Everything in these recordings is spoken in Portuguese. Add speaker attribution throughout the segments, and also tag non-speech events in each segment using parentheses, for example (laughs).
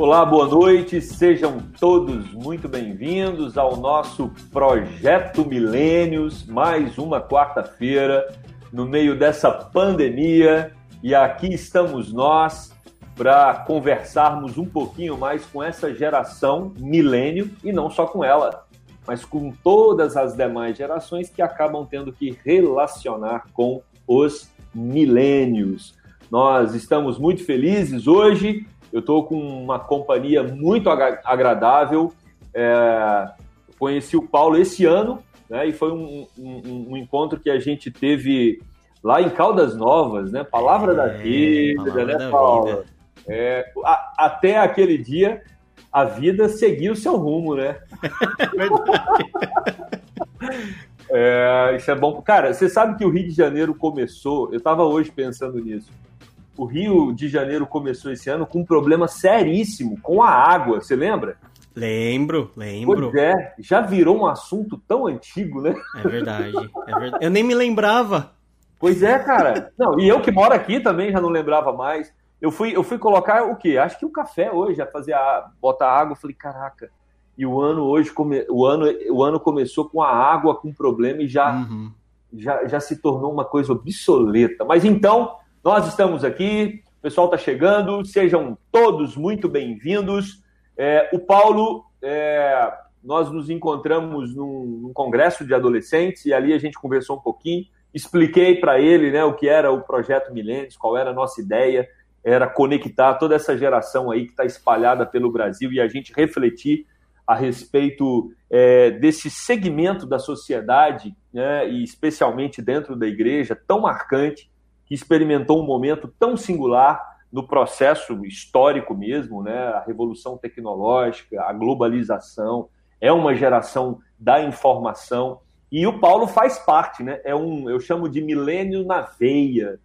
Speaker 1: Olá, boa noite, sejam todos muito bem-vindos ao nosso Projeto Milênios, mais uma quarta-feira, no meio dessa pandemia, e aqui estamos nós para conversarmos um pouquinho mais com essa geração milênio, e não só com ela, mas com todas as demais gerações que acabam tendo que relacionar com os milênios. Nós estamos muito felizes hoje eu estou com uma companhia muito agradável. É, conheci o Paulo esse ano, né? E foi um, um, um, encontro que a gente teve lá em Caldas Novas, né? Palavra é, da vida, palavra né, da Paulo? Vida. É, a, até aquele dia a vida seguiu o seu rumo, né? (laughs) é, isso é bom. Cara, você sabe que o Rio de Janeiro começou, eu estava hoje pensando nisso o Rio de Janeiro começou esse ano com um problema seríssimo com a água, você lembra?
Speaker 2: Lembro, lembro.
Speaker 1: Pois é, já virou um assunto tão antigo, né?
Speaker 2: É verdade, é verdade. Eu nem me lembrava.
Speaker 1: Pois é, cara. Não, e eu que moro aqui também já não lembrava mais. Eu fui, eu fui colocar o quê? Acho que o café hoje, a fazer a botar água, eu falei, caraca. E o ano hoje, come, o ano, o ano começou com a água com problema e já, uhum. já, já se tornou uma coisa obsoleta. Mas então, nós estamos aqui, o pessoal está chegando, sejam todos muito bem-vindos. É, o Paulo, é, nós nos encontramos num, num, congresso de adolescentes e ali a gente conversou um pouquinho, expliquei para ele né, o que era o projeto Milênios, qual era a nossa ideia, era conectar toda essa geração aí que está espalhada pelo Brasil e a gente refletir a respeito é, desse segmento da sociedade, né, e especialmente dentro da igreja, tão marcante, que experimentou um momento tão singular no processo histórico mesmo, né? A revolução tecnológica, a globalização, é uma geração da informação e o Paulo faz parte, né? É um, eu chamo de milênio na veia.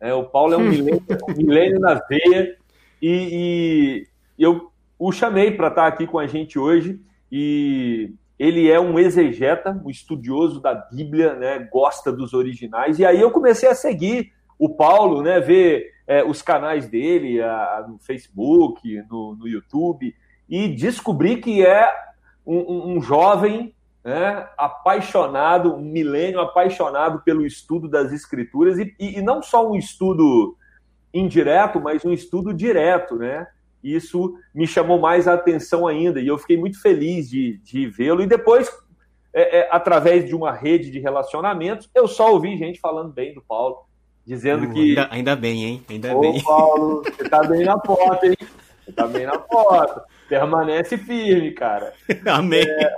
Speaker 1: É, o Paulo é um milênio, um milênio na veia e, e eu o chamei para estar aqui com a gente hoje e ele é um exegeta, um estudioso da Bíblia, né? Gosta dos originais e aí eu comecei a seguir o Paulo, né, ver é, os canais dele a, no Facebook, no, no, YouTube, e descobrir que é um, um jovem né, apaixonado, um milênio apaixonado pelo estudo das escrituras, e, e, e, não só um estudo indireto, mas um estudo direto, né? Isso me chamou mais a atenção ainda, e eu fiquei muito feliz de, de vê-lo, e depois, é, é, através de uma rede de relacionamentos, eu só ouvi gente falando bem do Paulo, dizendo uh, que.
Speaker 2: Ainda, ainda, bem, hein? Ainda
Speaker 1: Ô,
Speaker 2: bem.
Speaker 1: Paulo, você tá bem na porta, hein? Você tá bem na porta. Permanece firme, cara. (laughs)
Speaker 2: Amém. É...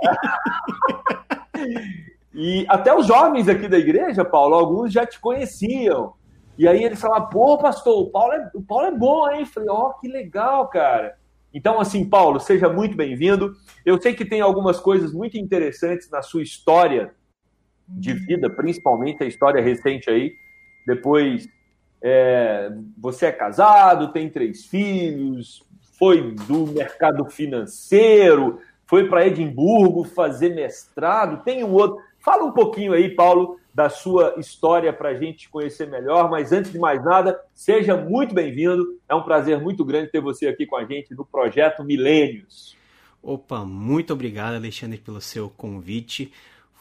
Speaker 1: e até os jovens aqui da igreja, Paulo, alguns já te conheciam. E aí eles falavam, pô, pastor, o Paulo é, o Paulo é bom, hein? falei, ó, oh, que legal, cara. Então, assim, Paulo, seja muito bem-vindo. Eu sei que tem algumas coisas muito interessantes na sua história de vida, principalmente a história recente aí, depois é, você é casado, tem três filhos, foi do mercado financeiro, foi para Edimburgo fazer mestrado, tem um outro. Fala um pouquinho aí, Paulo, da sua história para a gente conhecer melhor, mas antes de mais nada, seja muito bem-vindo. É um prazer muito grande ter você aqui com a gente no projeto Milênios.
Speaker 2: Opa, muito obrigado, Alexandre, pelo seu convite.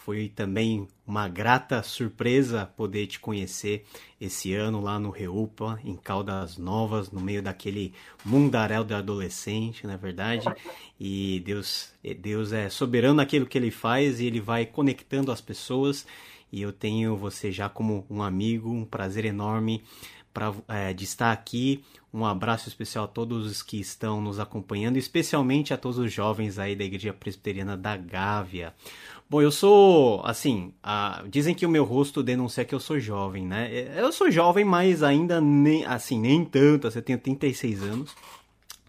Speaker 2: Foi também uma grata surpresa poder te conhecer esse ano lá no Reupa, em Caldas Novas, no meio daquele mundaréu de adolescente, na é verdade. E Deus, Deus é soberano naquilo que ele faz e ele vai conectando as pessoas. E eu tenho você já como um amigo, um prazer enorme pra, é, de estar aqui. Um abraço especial a todos os que estão nos acompanhando, especialmente a todos os jovens aí da Igreja Presbiteriana da Gávea. Bom, eu sou, assim, dizem que o meu rosto denuncia que eu sou jovem, né? Eu sou jovem, mas ainda nem, assim, nem tanto, assim, eu tenho 36 anos.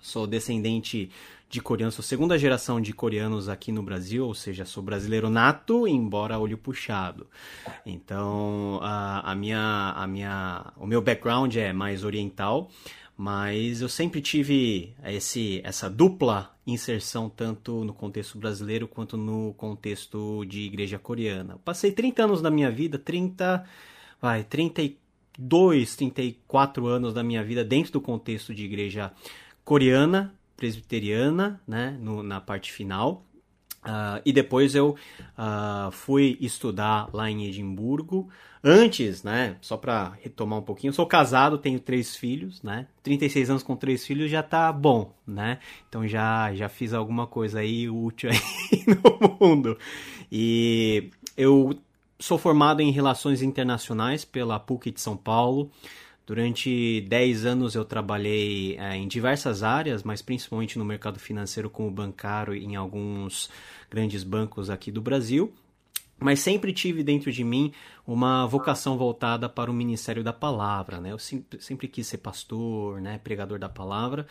Speaker 2: Sou descendente de coreanos, sou segunda geração de coreanos aqui no Brasil, ou seja, sou brasileiro nato, embora olho puxado. Então, a, a minha, a minha, o meu background é mais oriental, mas eu sempre tive esse, essa dupla inserção tanto no contexto brasileiro quanto no contexto de igreja coreana. Passei 30 anos da minha vida, 30, vai, 32, 34 anos da minha vida dentro do contexto de igreja coreana, presbiteriana, né, no, na parte final. Uh, e depois eu uh, fui estudar lá em Edimburgo. Antes, né, só para retomar um pouquinho, eu sou casado, tenho três filhos, né? 36 anos com três filhos já tá bom, né? Então já já fiz alguma coisa aí útil aí (laughs) no mundo. E eu sou formado em Relações Internacionais pela PUC de São Paulo. Durante 10 anos eu trabalhei é, em diversas áreas, mas principalmente no mercado financeiro como bancário em alguns grandes bancos aqui do Brasil. Mas sempre tive dentro de mim uma vocação voltada para o ministério da palavra, né? Eu sempre, sempre quis ser pastor, né? Pregador da palavra,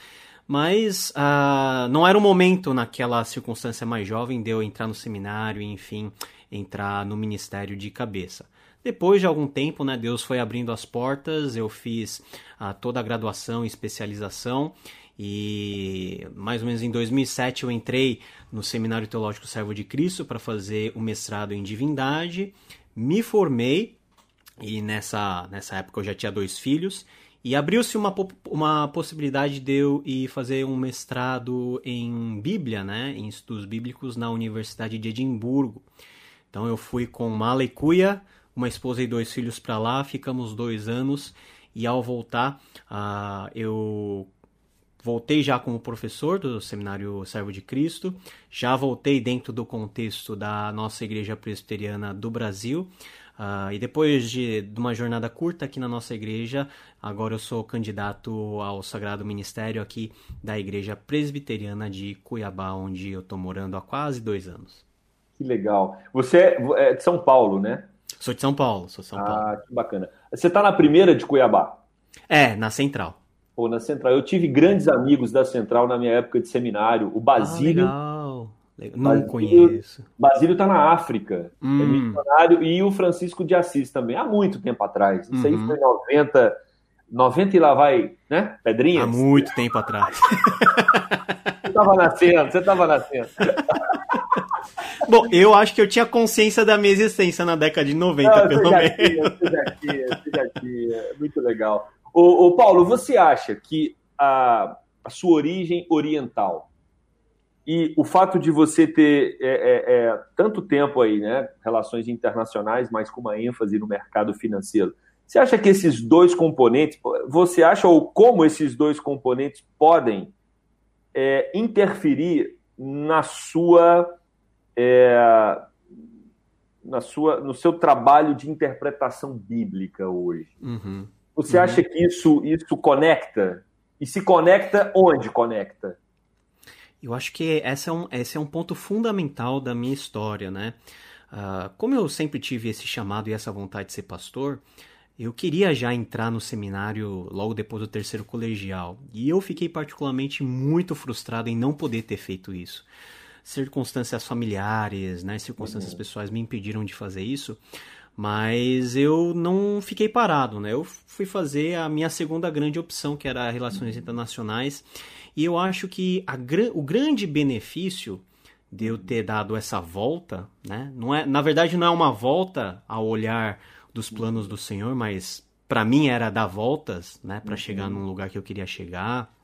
Speaker 2: mas uh, não era o momento naquela circunstância mais jovem de eu entrar no seminário e, enfim, entrar no ministério de cabeça. Depois de algum tempo, né, Deus foi abrindo as portas, eu fiz uh, toda a graduação e especialização e mais ou menos em 2007 eu entrei no Seminário Teológico Servo de Cristo para fazer o mestrado em divindade, me formei e nessa, nessa época eu já tinha dois filhos e abriu-se uma, uma possibilidade de eu ir fazer um mestrado em Bíblia, né, em estudos bíblicos na Universidade de Edimburgo. Então eu fui com mala e cuia, uma esposa e dois filhos para lá, ficamos dois anos e ao voltar uh, eu voltei já como professor do Seminário Servo de Cristo, já voltei dentro do contexto da nossa Igreja Presbiteriana do Brasil. Uh, e depois de, de, uma jornada curta aqui na nossa igreja, agora eu sou candidato ao Sagrado Ministério aqui da Igreja Presbiteriana de Cuiabá, onde eu estou morando há quase dois anos.
Speaker 1: Que legal. Você é de São Paulo, né?
Speaker 2: Sou de São Paulo, sou de São
Speaker 1: ah,
Speaker 2: Paulo.
Speaker 1: Ah, que bacana. Você está na primeira de Cuiabá?
Speaker 2: É, na Central.
Speaker 1: Pô, na Central. Eu tive grandes amigos da Central na minha época de seminário. O Basílio.
Speaker 2: Ah, legal. Não Basílio, conheço.
Speaker 1: Basílio está na África. É hum. É missionário. E o Francisco de Assis também, há muito tempo atrás. Isso uhum. aí foi em 90. 90 e lá vai, né? Pedrinhas?
Speaker 2: Há muito tempo atrás. (laughs)
Speaker 1: você estava nascendo, você estava nascendo. (laughs)
Speaker 2: Bom, eu acho que eu tinha consciência da minha existência na década de 90, Não, pelo menos.
Speaker 1: Você já tinha. Muito legal. Ô, ô, Paulo, você acha que a, a, sua origem oriental e o fato de você ter é, é, é, tanto tempo aí, né, relações internacionais, mas com uma ênfase no mercado financeiro, você acha que esses dois componentes, você acha ou como esses dois componentes podem é, interferir na sua é, na sua, no seu trabalho de interpretação bíblica hoje. Uhum. Você uhum. acha que isso, isso conecta? E se conecta, onde conecta?
Speaker 2: Eu acho que esse é um, esse é um ponto fundamental da minha história, né? Uh, como eu sempre tive esse chamado e essa vontade de ser pastor, eu queria já entrar no seminário logo depois do terceiro colegial. E eu fiquei particularmente muito frustrado em não poder ter feito isso circunstâncias familiares, né, circunstâncias uhum. pessoais me impediram de fazer isso, mas eu não fiquei parado, né? Eu fui fazer a minha segunda grande opção, que era relações uhum. internacionais, e eu acho que a, o grande benefício de eu ter dado essa volta, né? Não é, na verdade, não é uma volta ao olhar dos planos do Senhor, mas para mim era dar voltas, né, para uhum. chegar num lugar que eu queria chegar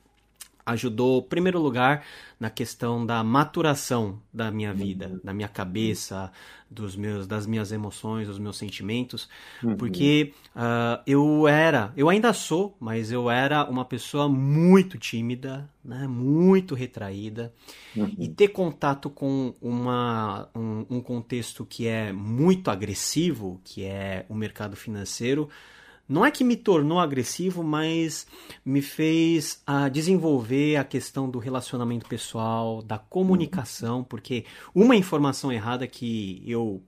Speaker 2: ajudou, em primeiro lugar, na questão da maturação da minha vida, uhum. da minha cabeça, dos meus, das minhas emoções, dos meus sentimentos, uhum. porque uh, eu era, eu ainda sou, mas eu era uma pessoa muito tímida, né, muito retraída, uhum. e ter contato com uma, um, um contexto que é muito agressivo, que é o mercado financeiro, não é que me tornou agressivo, mas me fez uh, desenvolver a questão do relacionamento pessoal, da comunicação, porque uma informação errada que eu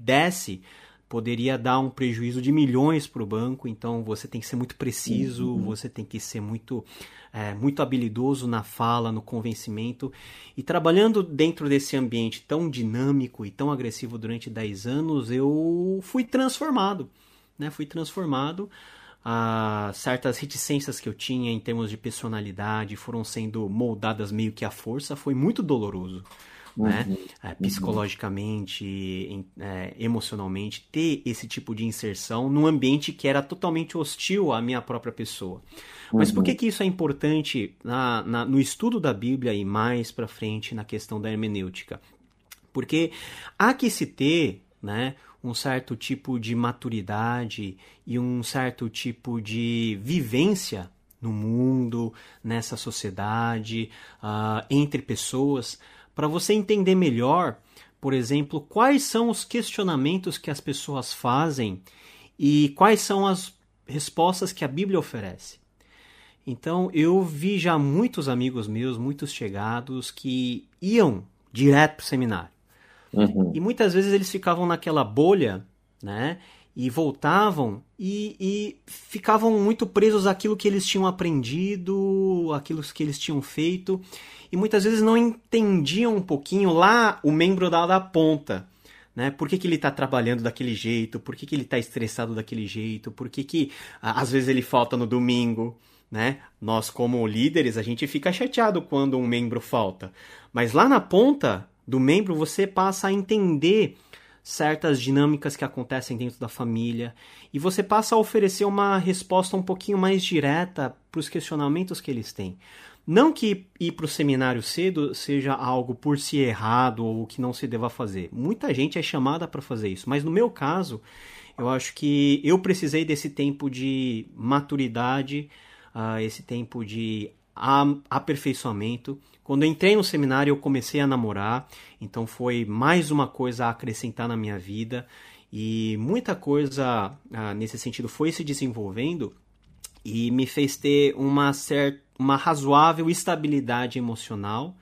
Speaker 2: desse poderia dar um prejuízo de milhões para o banco, então você tem que ser muito preciso, uhum. você tem que ser muito, é, muito habilidoso na fala, no convencimento. E trabalhando dentro desse ambiente tão dinâmico e tão agressivo durante 10 anos, eu fui transformado né? Fui transformado. Ah, certas reticências que eu tinha em termos de personalidade foram sendo moldadas meio que à força. Foi muito doloroso. né? Uhum. É, psicologicamente, é, emocionalmente, ter esse tipo de inserção num ambiente que era totalmente hostil à minha própria pessoa. Mas por que, uhum. que isso é importante na, na, no estudo da Bíblia e mais para frente na questão da hermenêutica? Porque há que se ter né, um certo tipo de maturidade e um certo tipo de vivência no mundo, nessa sociedade, uh, entre pessoas, para você entender melhor, por exemplo, quais são os questionamentos que as pessoas fazem e quais são as respostas que a Bíblia oferece. Então, eu vi já muitos amigos meus, muitos chegados, que iam direto para o seminário. Uhum. E muitas vezes eles ficavam naquela bolha, né? E voltavam e, e, ficavam muito presos àquilo que eles tinham aprendido, aquilo que eles tinham feito. E muitas vezes não entendiam um pouquinho lá o membro da, da ponta. Né? Por que, que ele está trabalhando daquele jeito? Por que, que ele está estressado daquele jeito? Por que, que às vezes ele falta no domingo? né? Nós, como líderes, a gente fica chateado quando um membro falta. Mas lá na ponta do membro, você passa a entender certas dinâmicas que acontecem dentro da família e você passa a oferecer uma resposta um pouquinho mais direta para os questionamentos que eles têm. Não que ir para o seminário cedo seja algo por si errado ou que não se deva fazer. Muita gente é chamada para fazer isso, mas no meu caso, eu acho que eu precisei desse tempo de maturidade uh, esse tempo de aperfeiçoamento. Quando entrei no seminário, eu comecei a namorar, então foi mais uma coisa a acrescentar na minha vida. E muita coisa uh, nesse sentido foi se desenvolvendo e me fez ter uma certa, uma razoável estabilidade emocional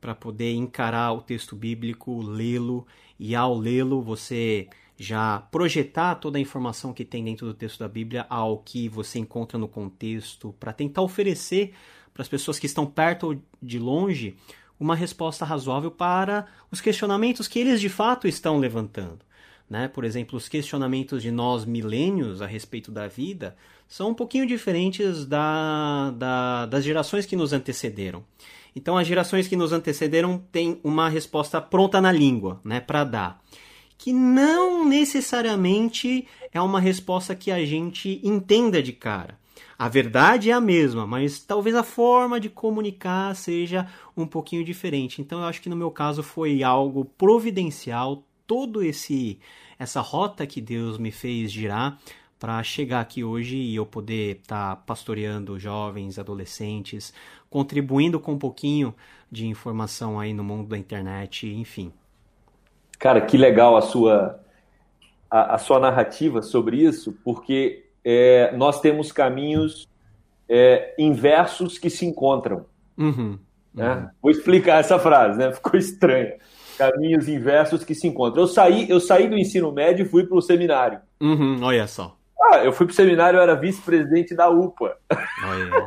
Speaker 2: para poder encarar o texto bíblico, lê-lo. E ao lê-lo você já projetar toda a informação que tem dentro do texto da Bíblia ao que você encontra no contexto, para tentar oferecer para as pessoas que estão perto ou de longe uma resposta razoável para os questionamentos que eles de fato estão levantando. Né? Por exemplo, os questionamentos de nós milênios a respeito da vida são um pouquinho diferentes da, da, das gerações que nos antecederam. Então, as gerações que nos antecederam têm uma resposta pronta na língua né, para dar que não necessariamente é uma resposta que a gente entenda de cara. A verdade é a mesma, mas talvez a forma de comunicar seja um pouquinho diferente. Então eu acho que no meu caso foi algo providencial todo esse essa rota que Deus me fez girar para chegar aqui hoje e eu poder estar tá pastoreando jovens, adolescentes, contribuindo com um pouquinho de informação aí no mundo da internet, enfim.
Speaker 1: Cara, que legal a sua, a, a sua narrativa sobre isso, porque é, nós temos caminhos é, inversos que se encontram. Uhum, né? uhum. Vou explicar essa frase, né? (laughs) Ficou estranha. Caminhos inversos que se encontram. Eu saí, eu saí do ensino médio e fui para o seminário.
Speaker 2: Uhum, olha só.
Speaker 1: Ah, eu fui para o seminário, eu era vice-presidente da UPA.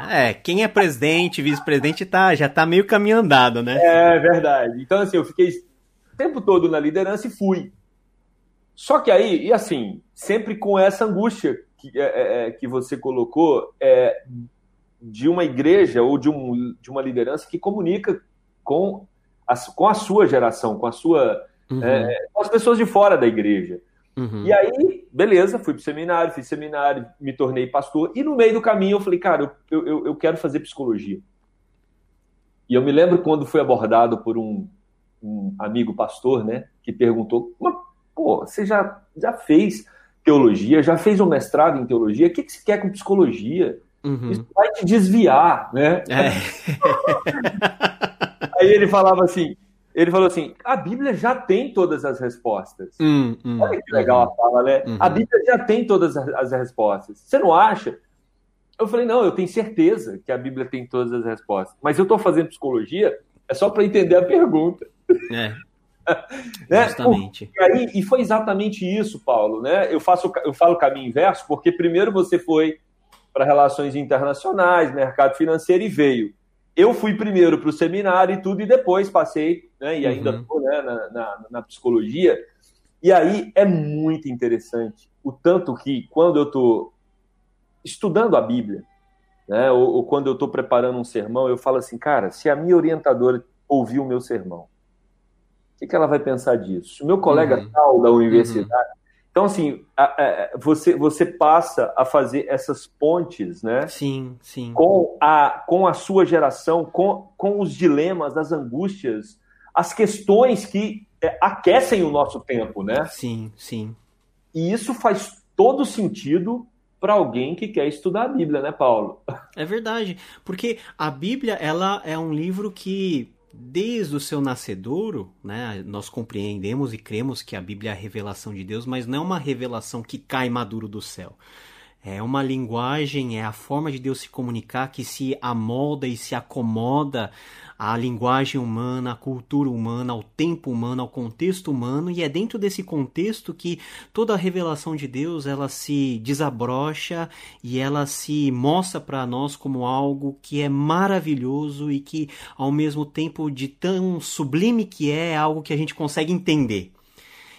Speaker 2: É, quem é presidente, vice-presidente, tá, já tá meio caminho andado, né?
Speaker 1: É verdade. Então, assim, eu fiquei o tempo todo na liderança e fui. Só que aí, e assim, sempre com essa angústia que, é, é, é, que você colocou é, de uma igreja ou de, um, de uma liderança que comunica com a, com a sua geração, com a sua. Uhum. É, com as pessoas de fora da igreja. Uhum. E aí, beleza, fui pro seminário, fiz seminário, me tornei pastor, e no meio do caminho eu falei, cara, eu, eu, eu quero fazer psicologia. E eu me lembro quando fui abordado por um, um amigo pastor, né, que perguntou: pô, você já, já fez teologia, já fez um mestrado em teologia, o que, que você quer com psicologia? Uhum. Isso vai te desviar, né? É. (laughs) Aí ele falava assim, ele falou assim, a Bíblia já tem todas as respostas. Hum, hum, Olha que legal uhum. a fala, né? Uhum. A Bíblia já tem todas as respostas. Você não acha? Eu falei, não, eu tenho certeza que a Bíblia tem todas as respostas. Mas eu estou fazendo psicologia é só para entender a pergunta. É. (laughs) né? Justamente. E, aí, e foi exatamente isso, Paulo. Né? Eu, faço, eu falo caminho inverso porque primeiro você foi para relações internacionais, mercado financeiro e veio. Eu fui primeiro para o seminário e tudo, e depois passei, né, e ainda estou uhum. né, na, na, na, psicologia. E aí é muito interessante o tanto que, quando eu estou estudando a Bíblia, né, ou, ou quando eu estou preparando um sermão, eu falo assim, cara, se a minha orientadora ouvir o meu sermão, O que, que ela vai pensar disso? O meu colega uhum. tal da universidade. Uhum. Então, assim, a, a, você, você passa a fazer essas pontes, né?
Speaker 2: Sim, sim.
Speaker 1: Com a, com a sua geração, com, com os dilemas, as angústias, as questões que é, aquecem o nosso tempo, né?
Speaker 2: Sim, sim.
Speaker 1: E isso faz todo sentido para alguém que quer estudar a Bíblia, né, Paulo?
Speaker 2: É verdade, porque a Bíblia ela é um livro que desde o seu nascedouro, né, nós compreendemos e cremos que a Bíblia é a revelação de Deus, mas não é uma revelação que cai maduro do céu. É uma linguagem, é a forma de Deus se comunicar que se amolda e se acomoda à linguagem humana, à cultura humana, ao tempo humano, ao contexto humano, e é dentro desse contexto que toda a revelação de Deus ela se desabrocha e ela se mostra para nós como algo que é maravilhoso e que ao mesmo tempo de tão sublime que é, é algo que a gente consegue entender.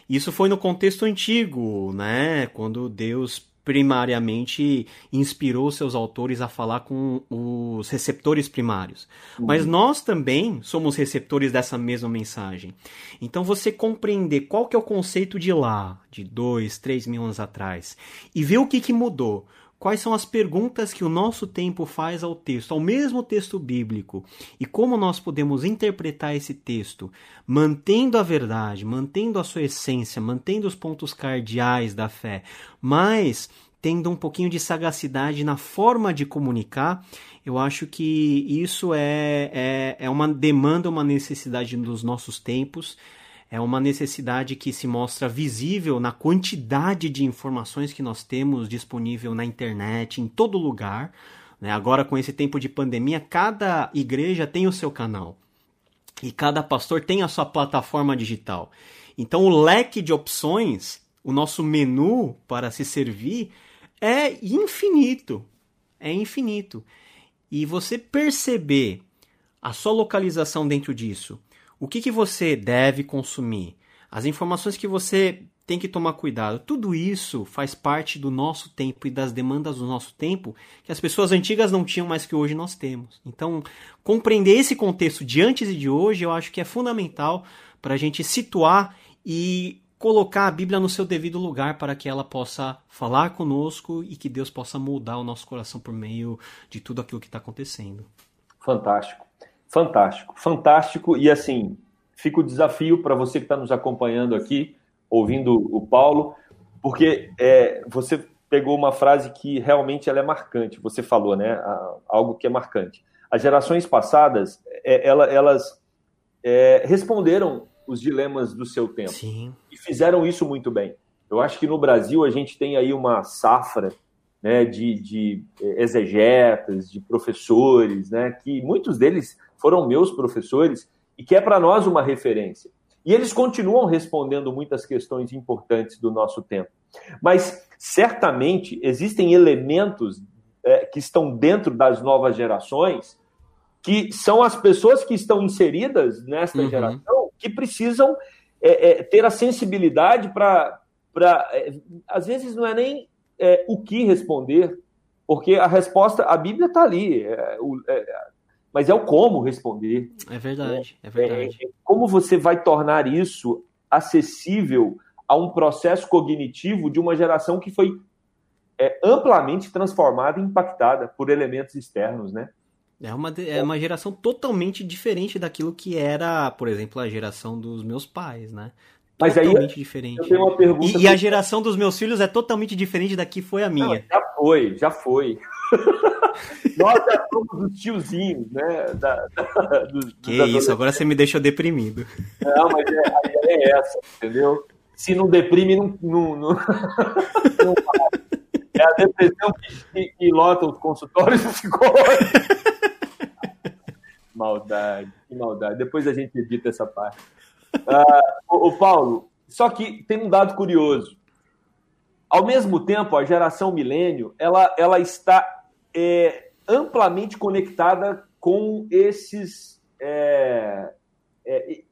Speaker 2: Isso foi no contexto antigo, né? Quando Deus primariamente inspirou seus autores a falar com os receptores primários. Uhum. Mas nós também somos receptores dessa mesma mensagem. Então você compreender qual que é o conceito de lá, de dois, três mil anos atrás, e ver o que, que mudou. Quais são as perguntas que o nosso tempo faz ao texto, ao mesmo texto bíblico, e como nós podemos interpretar esse texto, mantendo a verdade, mantendo a sua essência, mantendo os pontos cardeais da fé, mas tendo um pouquinho de sagacidade na forma de comunicar, eu acho que isso é, é, é uma demanda, uma necessidade dos nossos tempos é uma necessidade que se mostra visível na quantidade de informações que nós temos disponível na internet, em todo lugar. Né? Agora, com esse tempo de pandemia, cada igreja tem o seu canal e cada pastor tem a sua plataforma digital. Então, o leque de opções, o nosso menu para se servir é infinito. É infinito. E você perceber a sua localização dentro disso, o que, que você deve consumir, as informações que você tem que tomar cuidado. Tudo isso faz parte do nosso tempo e das demandas do nosso tempo que as pessoas antigas não tinham, mas que hoje nós temos. Então, compreender esse contexto de antes e de hoje, eu acho que é fundamental para a gente situar e colocar a Bíblia no seu devido lugar para que ela possa falar conosco e que Deus possa moldar o nosso coração por meio de tudo aquilo que está acontecendo.
Speaker 1: Fantástico. Fantástico, fantástico. E assim, fica o desafio para você que está nos acompanhando aqui, ouvindo o Paulo, porque é, você pegou uma frase que realmente ela é marcante. Você falou, né? Algo que é marcante. As gerações passadas, é, elas é, responderam os dilemas do seu tempo
Speaker 2: Sim.
Speaker 1: e fizeram isso muito bem. Eu acho que no Brasil a gente tem aí uma safra né, de, de eh, exegetas, de professores, né, que muitos deles foram meus professores e que é para nós uma referência. E eles continuam respondendo muitas questões importantes do nosso tempo. Mas certamente existem elementos é, que estão dentro das novas gerações que são as pessoas que estão inseridas nesta uhum. geração que precisam é, é, ter a sensibilidade para. às vezes não é nem o que responder, porque a resposta, a Bíblia está ali. O, mas é o como responder.
Speaker 2: É verdade, é, é verdade. É,
Speaker 1: como você vai tornar isso acessível a um processo cognitivo de uma geração que foi é, amplamente transformada e impactada por elementos externos, né?
Speaker 2: É uma, é uma geração totalmente diferente daquilo que era, por exemplo, a geração dos meus pais, né?
Speaker 1: Mas
Speaker 2: totalmente
Speaker 1: aí,
Speaker 2: diferente.
Speaker 1: Eu tenho uma pergunta
Speaker 2: e, e, a geração dos meus filhos é totalmente diferente da que foi a minha. Não,
Speaker 1: já foi, já foi. (laughs) Nós já somos os tiozinhos, né? Da,
Speaker 2: da, dos, que dos isso, agora você me deixou deprimido.
Speaker 1: Não, mas é, a ideia é essa, entendeu? Se não deprime, não. não, não, (laughs) não é a depressão que, que, que lota os consultórios psicológicos. (laughs) Maldade, que maldade. Depois a gente edita essa parte. Uh, o, o Paulo, só que tem um dado curioso. Ao mesmo tempo, a geração milênio ela, ela está é, amplamente conectada com esses é, é,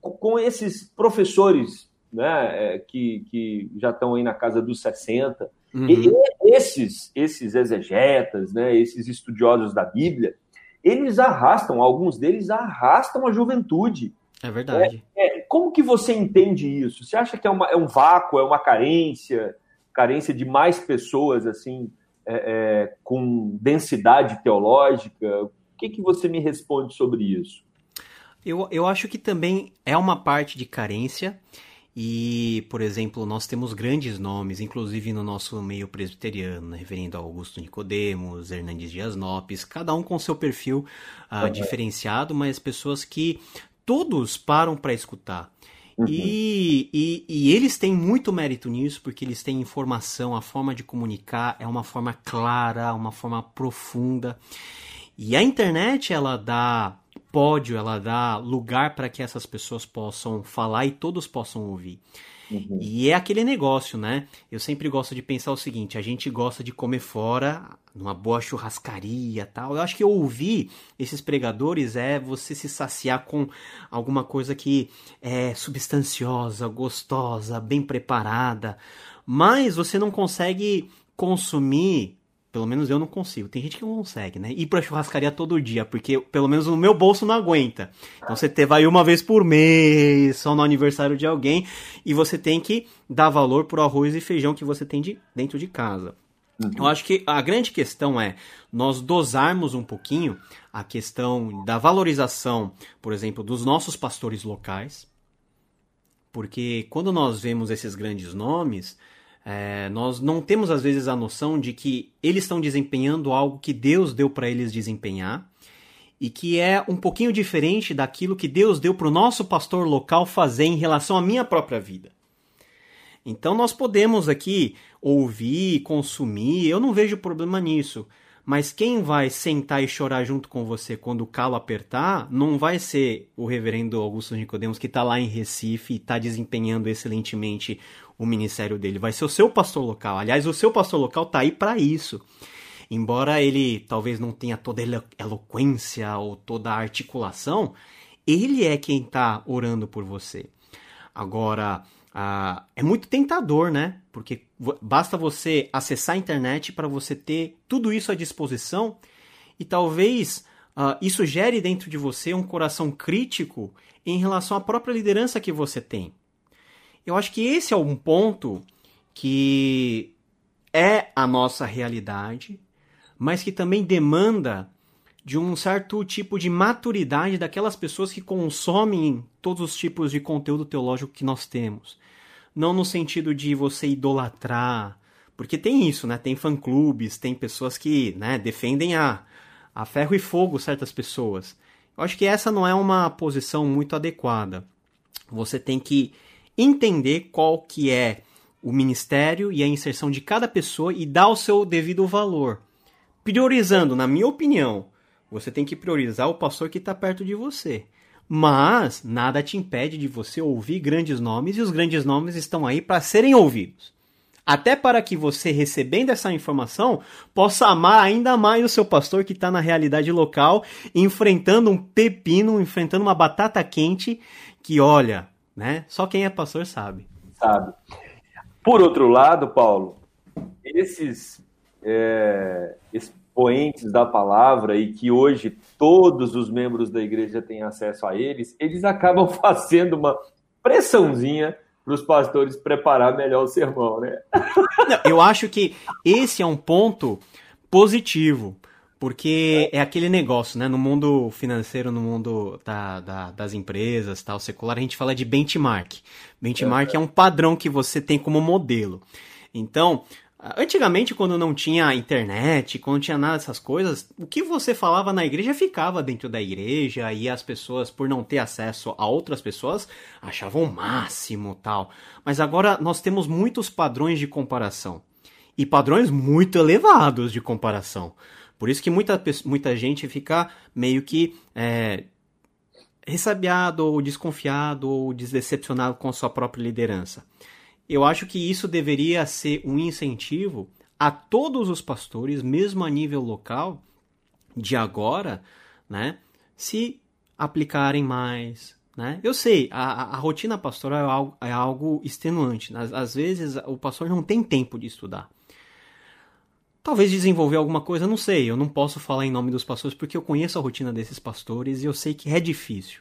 Speaker 1: com esses professores né, é, que, que já estão aí na casa dos 60. Uhum. E, esses, esses exegetas, né, esses estudiosos da Bíblia, eles arrastam, alguns deles arrastam a juventude.
Speaker 2: É verdade.
Speaker 1: É, é como que você entende isso? Você acha que é, uma, é um vácuo, é uma carência, carência de mais pessoas assim é, é, com densidade teológica? O que, que você me responde sobre isso?
Speaker 2: Eu, eu acho que também é uma parte de carência. E, por exemplo, nós temos grandes nomes, inclusive no nosso meio presbiteriano, né? reverendo Augusto Nicodemos, Hernandes Dias Lopes, cada um com seu perfil uh, uhum. diferenciado, mas pessoas que todos param para escutar. Uhum. E, e, e, eles têm muito mérito nisso, porque eles têm informação, a forma de comunicar é uma forma clara, uma forma profunda. E a internet, ela dá pódio, ela dá lugar para que essas pessoas possam falar e todos possam ouvir. Uhum. E é aquele negócio, né? Eu sempre gosto de pensar o seguinte: a gente gosta de comer fora, numa boa churrascaria tal. Eu acho que ouvir esses pregadores é você se saciar com alguma coisa que é substanciosa, gostosa, bem preparada, mas você não consegue consumir pelo menos eu não consigo. Tem gente que não consegue, né? Ir pra churrascaria todo dia, porque pelo menos no meu bolso não aguenta. Então você vai uma vez por mês, só no aniversário de alguém, e você tem que dar valor pro arroz e feijão que você tem de, dentro de casa. Uhum. Eu acho que a grande questão é nós dosarmos um pouquinho a questão da valorização, por exemplo, dos nossos pastores locais. Porque quando nós vemos esses grandes nomes, é, nós não temos às vezes a noção de que eles estão desempenhando algo que Deus deu para eles desempenhar e que é um pouquinho diferente daquilo que Deus deu para o nosso pastor local fazer em relação à minha própria vida. Então nós podemos aqui ouvir, consumir, eu não vejo problema nisso. Mas quem vai sentar e chorar junto com você quando o calo apertar, não vai ser o reverendo Augusto Nicodemos que está lá em Recife e está desempenhando excelentemente o ministério dele. Vai ser o seu pastor local. Aliás, o seu pastor local está aí para isso. Embora ele talvez não tenha toda a eloquência ou toda a articulação, ele é quem está orando por você. Agora, ah, é muito tentador, né? Porque basta você acessar a internet para você ter tudo isso à disposição e talvez ah, isso gere dentro de você um coração crítico em relação à própria liderança que você tem. Eu acho que esse é um ponto que é a nossa realidade, mas que também demanda de um certo tipo de maturidade daquelas pessoas que consomem todos os tipos de conteúdo teológico que nós temos não no sentido de você idolatrar, porque tem isso, né? Tem fã-clubes, tem pessoas que né, defendem a, a ferro e fogo certas pessoas. Eu acho que essa não é uma posição muito adequada. Você tem que entender qual que é o ministério e a inserção de cada pessoa e dar o seu devido valor. Priorizando, na minha opinião, você tem que priorizar o pastor que está perto de você. Mas nada te impede de você ouvir grandes nomes e os grandes nomes estão aí para serem ouvidos. Até para que você, recebendo essa informação, possa amar ainda mais o seu pastor que está na realidade local, enfrentando um pepino, enfrentando uma batata quente, que olha, né? Só quem é pastor sabe.
Speaker 1: Sabe. Por outro lado, Paulo, esses, é, expoentes da palavra e que hoje todos os membros da igreja têm acesso a eles, eles acabam (laughs) fazendo uma pressãozinha para os pastores preparar melhor o sermão, né?
Speaker 2: Eu acho que esse é um ponto positivo, porque é aquele negócio, né? No mundo financeiro, no mundo da, da, das empresas, tal, secular, a gente fala de benchmark. Benchmark é. é um padrão que você tem como modelo. Então, Antigamente, quando não tinha internet, quando não tinha nada dessas coisas, o que você falava na igreja ficava dentro da igreja e as pessoas, por não ter acesso a outras pessoas, achavam o máximo tal. Mas agora nós temos muitos padrões de comparação e padrões muito elevados de comparação. Por isso que muita, muita gente fica meio que é, ressabiado ou desconfiado ou decepcionado com a sua própria liderança. Eu acho que isso deveria ser um incentivo a todos os pastores, mesmo a nível local, de agora, né, se aplicarem mais. Né? Eu sei, a, a rotina pastoral é algo, é algo extenuante. Às, às vezes o pastor não tem tempo de estudar. Talvez desenvolver alguma coisa, não sei. Eu não posso falar em nome dos pastores porque eu conheço a rotina desses pastores e eu sei que é difícil.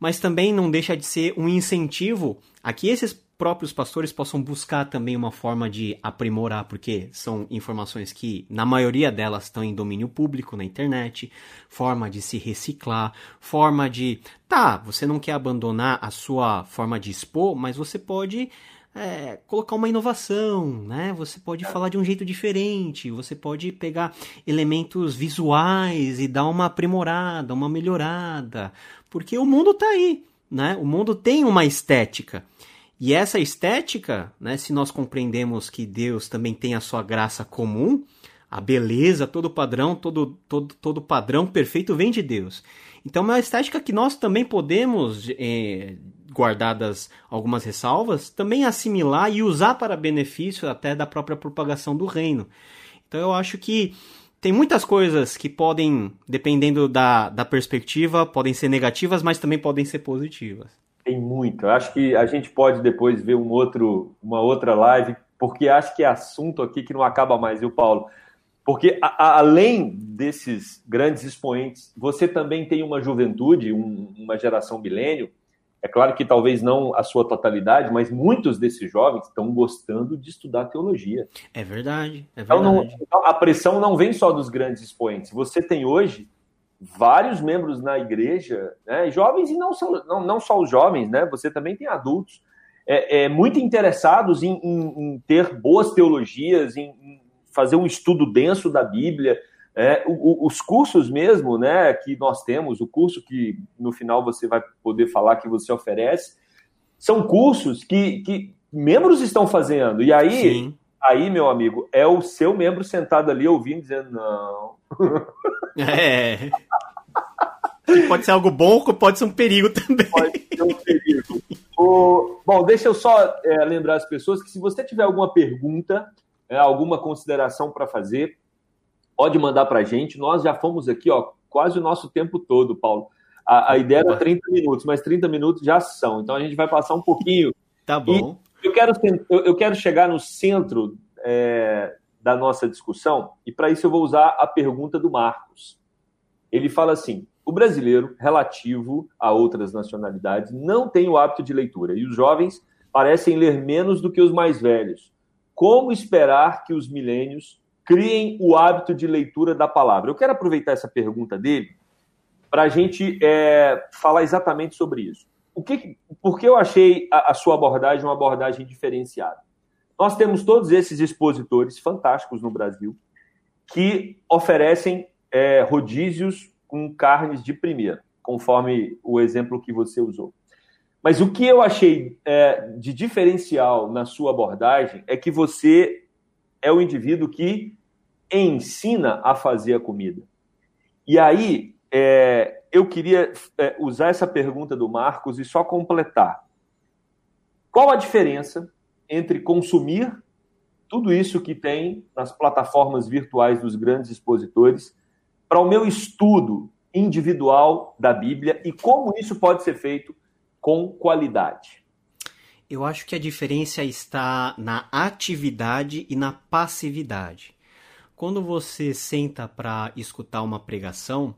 Speaker 2: mas também não deixa de ser um incentivo a que esses próprios pastores possam buscar também uma forma de aprimorar, porque são informações que, na maioria delas, estão em domínio público na internet, forma de se reciclar, forma de. Tá, você não quer abandonar a sua forma de expor, mas você pode. É, colocar uma inovação, né? Você pode falar de um jeito diferente, você pode pegar elementos visuais e dar uma aprimorada, uma melhorada, porque o mundo está aí, né? O mundo tem uma estética. E essa estética, né, se nós compreendemos que Deus também tem a sua graça comum, a beleza, todo padrão, todo, todo, todo padrão perfeito vem de Deus. Então, é uma estética que nós também podemos, é, guardadas algumas ressalvas, também assimilar e usar para benefício até da própria propagação do reino. Então, eu acho que tem muitas coisas que podem, dependendo da, da perspectiva, podem ser negativas, mas também podem ser positivas.
Speaker 1: Tem muito. Eu acho que a gente pode depois ver um outro, uma outra live, porque acho que é assunto aqui que não acaba mais, viu, Paulo? Porque a, a, além desses grandes expoentes, você também tem uma juventude, um, uma geração milênio. É claro que talvez não a sua totalidade, mas muitos desses jovens estão gostando de estudar teologia.
Speaker 2: É verdade. É verdade.
Speaker 1: Então, não, então, a pressão não vem só dos grandes expoentes. Você tem hoje vários membros na igreja, né, jovens e não, são, não, não só os jovens, né, você também tem adultos, é, é muito interessados em, em, em, ter boas teologias, em, em, fazer um estudo denso da Bíblia. É, o, os cursos mesmo né, que nós temos, o curso que no final você vai poder falar que você oferece, são cursos que, que membros estão fazendo. E aí, Sim. aí, meu amigo, é o seu membro sentado ali ouvindo, dizendo, não.
Speaker 2: É. pode ser algo bom ou pode ser um perigo também.
Speaker 1: Pode ser um perigo. O... Bom, deixa eu só é, lembrar as pessoas que se você tiver alguma pergunta, é, alguma consideração para fazer, pode mandar para a gente. Nós já fomos aqui, ó, quase o nosso tempo todo, Paulo. A, a, ideia era 30 minutos, mas 30 minutos já são. Então a gente vai passar um pouquinho.
Speaker 2: Tá bom.
Speaker 1: E eu quero, eu, quero chegar no centro é, da nossa discussão, e para isso eu vou usar a pergunta do Marcos. Ele fala assim: o brasileiro, relativo a outras nacionalidades, não tem o hábito de leitura, e os jovens parecem ler menos do que os mais velhos. Como esperar que os milênios criem o hábito de leitura da palavra? Eu quero aproveitar essa pergunta dele para a gente é, falar exatamente sobre isso. O que, por que eu achei a, a sua abordagem uma abordagem diferenciada? Nós temos todos esses expositores fantásticos no Brasil que oferecem é, rodízios com carnes de primeira, conforme o exemplo que você usou. Mas o que eu achei é, de diferencial na sua abordagem é que você é o indivíduo que ensina a fazer a comida. E aí, é, eu queria é, usar essa pergunta do Marcos e só completar. Qual a diferença entre consumir tudo isso que tem nas plataformas virtuais dos grandes expositores para o meu estudo individual da Bíblia e como isso pode ser feito com qualidade.
Speaker 2: Eu acho que a diferença está na atividade e na passividade. Quando você senta para escutar uma pregação,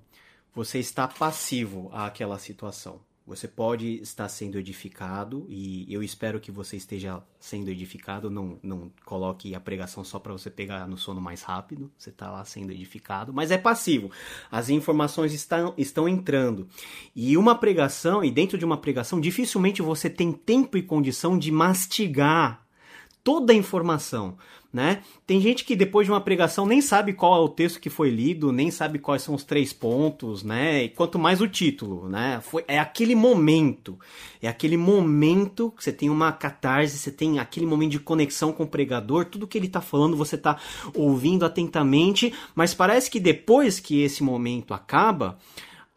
Speaker 2: você está passivo àquela situação. Você pode estar sendo edificado e eu espero que você esteja sendo edificado. Não, não coloque a pregação só para você pegar no sono mais rápido. Você está lá sendo edificado, mas é passivo. As informações estão, estão entrando. E uma pregação, e dentro de uma pregação, dificilmente você tem tempo e condição de mastigar toda a informação né? Tem gente que depois de uma pregação nem sabe qual é o texto que foi lido, nem sabe quais são os três pontos, né? E quanto mais o título, né? Foi, é aquele momento, é aquele momento que você tem uma catarse, você tem aquele momento de conexão com o pregador, tudo que ele está falando você está ouvindo atentamente, mas parece que depois que esse momento acaba,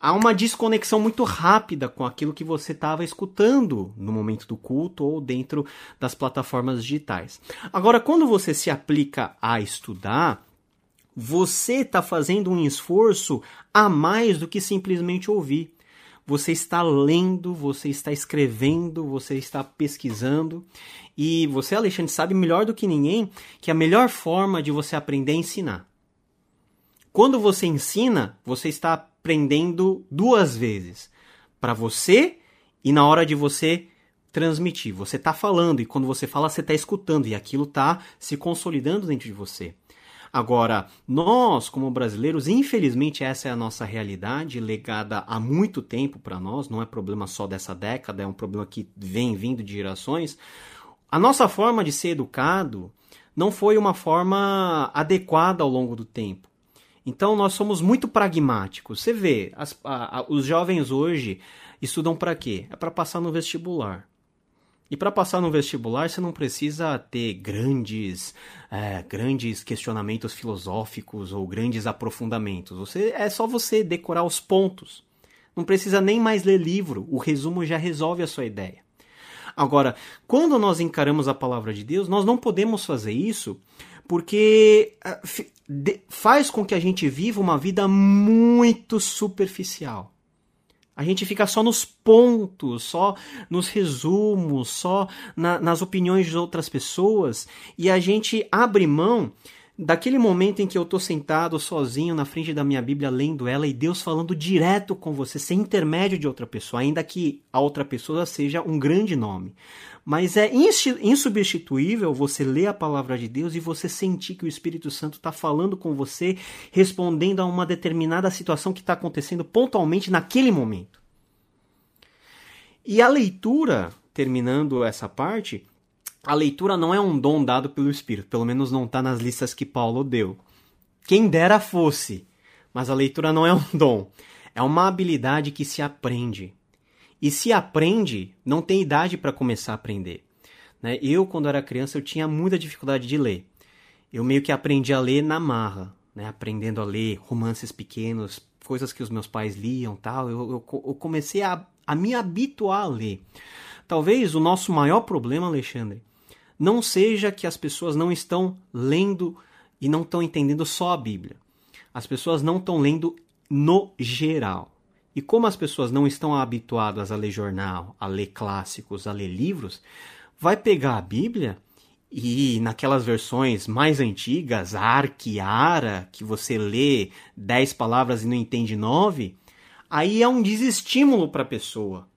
Speaker 2: há uma desconexão muito rápida com aquilo que você estava escutando no momento do culto ou dentro das plataformas digitais. Agora, quando você se aplica a estudar, você está fazendo um esforço a mais do que simplesmente ouvir. Você está lendo, você está escrevendo, você está pesquisando. E você, Alexandre, sabe melhor do que ninguém que a melhor forma de você aprender é ensinar. Quando você ensina, você está aprendendo duas vezes. Para você e na hora de você transmitir. Você está falando e quando você fala, você está escutando e aquilo está se consolidando dentro de você. Agora, nós, como brasileiros, infelizmente essa é a nossa realidade, legada há muito tempo para nós, não é problema só dessa década, é um problema que vem vindo de gerações. A nossa forma de ser educado não foi uma forma adequada ao longo do tempo. Então nós somos muito pragmáticos. Você vê, as, a, a, os jovens hoje estudam para quê? É para passar no vestibular. E para passar no vestibular, você não precisa ter grandes, é, grandes questionamentos filosóficos ou grandes aprofundamentos. Você é só você decorar os pontos. Não precisa nem mais ler livro. O resumo já resolve a sua ideia. Agora, quando nós encaramos a palavra de Deus, nós não podemos fazer isso porque é, faz com que a gente viva uma vida muito superficial. A gente fica só nos pontos, só nos resumos, só na, nas opiniões de outras pessoas e a gente abre mão daquele momento em que eu estou sentado sozinho na frente da minha Bíblia lendo ela e Deus falando direto com você, sem intermédio de outra pessoa, ainda que a outra pessoa seja um grande nome. Mas é insubstituível você ler a palavra de Deus e você sentir que o Espírito Santo está falando com você, respondendo a uma determinada situação que está acontecendo pontualmente naquele momento. E a leitura, terminando essa parte, a leitura não é um dom dado pelo Espírito, pelo menos não está nas listas que Paulo deu. Quem dera fosse, mas a leitura não é um dom, é uma habilidade que se aprende. E se aprende, não tem idade para começar a aprender. Né? Eu, quando era criança, eu tinha muita dificuldade de ler. Eu meio que aprendi a ler na marra, né? aprendendo a ler romances pequenos, coisas que os meus pais liam tal. Eu, eu, eu comecei a, a me habituar a ler. Talvez o nosso maior problema, Alexandre, não seja que as pessoas não estão lendo e não estão entendendo só a Bíblia. As pessoas não estão lendo no geral. E como as pessoas não estão habituadas a ler jornal, a ler clássicos, a ler livros, vai pegar a Bíblia e naquelas versões mais antigas, Arquiara, que você lê dez palavras e não entende nove, aí é um desestímulo para a pessoa.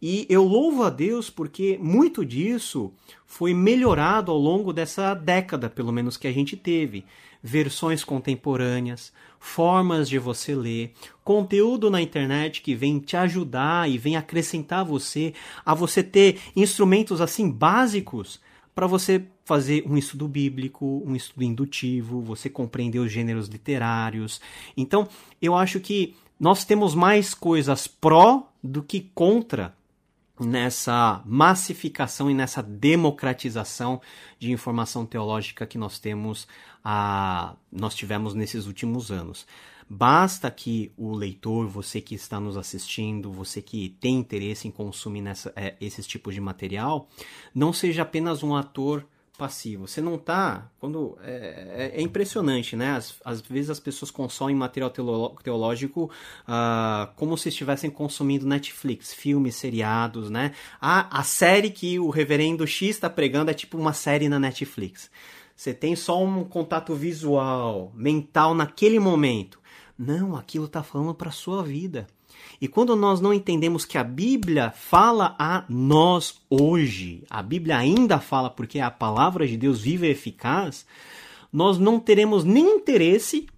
Speaker 2: E eu louvo a Deus porque muito disso foi melhorado ao longo dessa década, pelo menos que a gente teve. Versões contemporâneas, formas de você ler, conteúdo na internet que vem te ajudar e vem acrescentar você a você ter instrumentos assim básicos para você fazer um estudo bíblico, um estudo indutivo, você compreender os gêneros literários. Então, eu acho que nós temos mais coisas pró do que contra nessa massificação e nessa democratização de informação teológica que nós temos a, nós tivemos nesses últimos anos. Basta que o leitor, você que está nos assistindo, você que tem interesse em consumir nessa, é, esses tipos de material, não seja apenas um ator passivo. Você não está. Quando é, é, é, impressionante, né? Às, às, vezes as pessoas consomem material teológico uh, como se estivessem consumindo Netflix, filmes, seriados, né? A, a série que o Reverendo X está pregando é tipo uma série na Netflix. Você tem só um contato visual, mental naquele momento. Não, aquilo está falando para sua vida. E quando nós não entendemos que a Bíblia fala a nós hoje, a Bíblia ainda fala porque a palavra de Deus viva e eficaz, nós não teremos nem interesse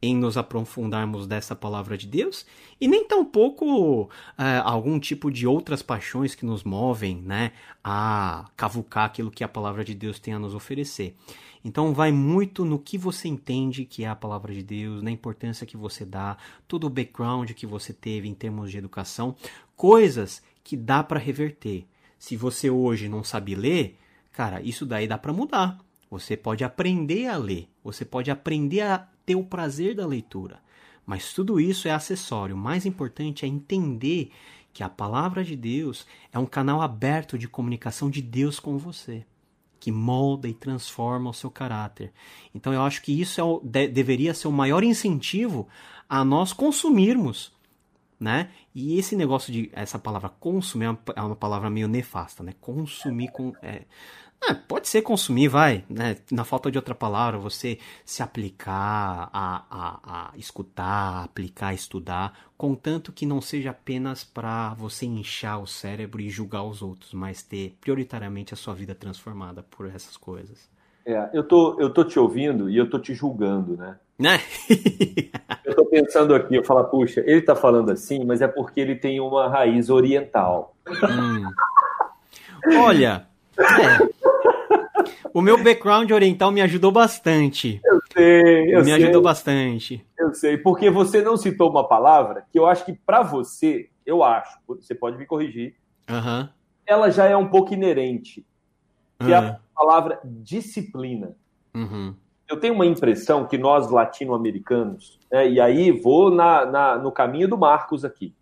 Speaker 2: em nos aprofundarmos dessa palavra de Deus e nem tampouco é, algum tipo de outras paixões que nos movem né, a cavucar aquilo que a palavra de Deus tem a nos oferecer. Então vai muito no que você entende que é a palavra de Deus, na importância que você dá, todo o background que você teve em termos de educação, coisas que dá para reverter. Se você hoje não sabe ler, cara, isso daí dá para mudar. Você pode aprender a ler, você pode aprender a ter o prazer da leitura. Mas tudo isso é acessório. O mais importante é entender que a palavra de Deus é um canal aberto de comunicação de Deus com você que molda e transforma o seu caráter. Então eu acho que isso é o, de, deveria ser o maior incentivo a nós consumirmos, né? E esse negócio de essa palavra consumir é uma, é uma palavra meio nefasta, né? Consumir com é, É, pode ser consumir, vai, né? Na falta de outra palavra, você se aplicar a, a, a escutar, aplicar, estudar, contanto que não seja apenas para você inchar o cérebro e julgar os outros, mas ter prioritariamente a sua vida transformada por essas coisas.
Speaker 1: É, eu tô, eu tô te ouvindo e eu tô te julgando, né? Né? (laughs) eu tô pensando aqui, eu falo, puxa, ele tá falando assim, mas é porque ele tem uma raiz oriental. Hum.
Speaker 2: Olha, é. O meu background oriental me ajudou bastante.
Speaker 1: Eu sei, eu
Speaker 2: me
Speaker 1: sei.
Speaker 2: ajudou bastante.
Speaker 1: Eu sei, porque você não citou uma palavra que eu acho que para você, eu acho, você pode me corrigir,
Speaker 2: uhum.
Speaker 1: ela já é um pouco inerente, que uhum. é a palavra disciplina.
Speaker 2: Uhum.
Speaker 1: Eu tenho uma impressão que nós latino-americanos, né, e aí vou na, na, no caminho do Marcos aqui,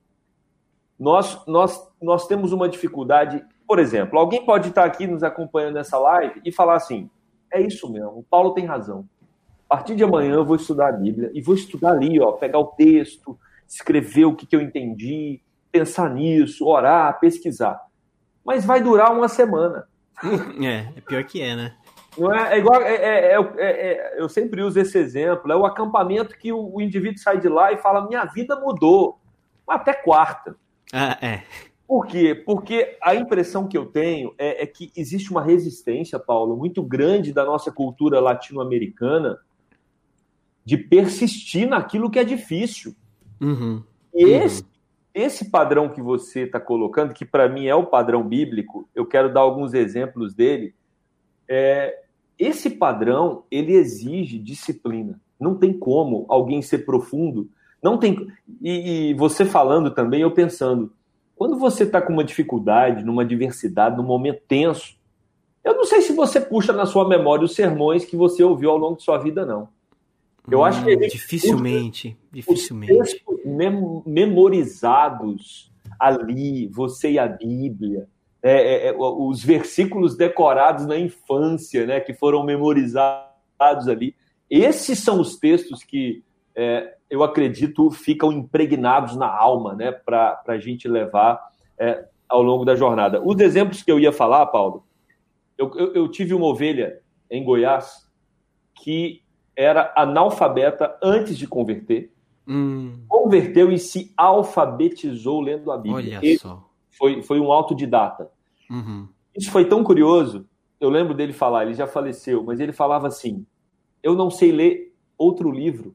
Speaker 1: nós, nós, nós temos uma dificuldade por exemplo, alguém pode estar aqui nos acompanhando nessa live e falar assim: é isso mesmo, o Paulo tem razão. A partir de amanhã eu vou estudar a Bíblia e vou estudar ali, ó, pegar o texto, escrever o que, que eu entendi, pensar nisso, orar, pesquisar. Mas vai durar uma semana. (laughs)
Speaker 2: É, é pior que é, né?
Speaker 1: Não é, é igual. É, é, é, é, eu sempre uso esse exemplo. É o acampamento que o, o indivíduo sai de lá e fala: minha vida mudou. Até quarta.
Speaker 2: Ah, é.
Speaker 1: Por quê? Porque a impressão que eu tenho é, é que existe uma resistência, Paulo, muito grande da nossa cultura latino-americana de persistir naquilo que é difícil.
Speaker 2: Uhum.
Speaker 1: E esse, uhum. esse padrão que você está colocando, que para mim é o padrão bíblico, eu quero dar alguns exemplos dele. É, esse padrão ele exige disciplina. Não tem como alguém ser profundo. Não tem. E, e você falando também, eu pensando quando você está com uma dificuldade, numa diversidade, num momento tenso, eu não sei se você puxa na sua memória os sermões que você ouviu ao longo de sua vida, não. Eu hum, acho que
Speaker 2: dificilmente, dificilmente.
Speaker 1: Mem memorizados ali, você e a Bíblia, é, é, é, os versículos decorados na infância, né, que foram memorizados ali. Esses são os textos que é, eu acredito, ficam impregnados na alma, né, para a gente levar é, ao longo da jornada. Os exemplos que eu ia falar, Paulo, eu, eu, eu tive uma ovelha em Goiás que era analfabeta antes de converter,
Speaker 2: hum.
Speaker 1: converteu e se alfabetizou lendo a Bíblia.
Speaker 2: Olha Ele só.
Speaker 1: Foi, foi um autodidata.
Speaker 2: Uhum.
Speaker 1: Isso foi tão curioso. Eu lembro dele falar, ele já faleceu, mas ele falava assim: Eu não sei ler outro livro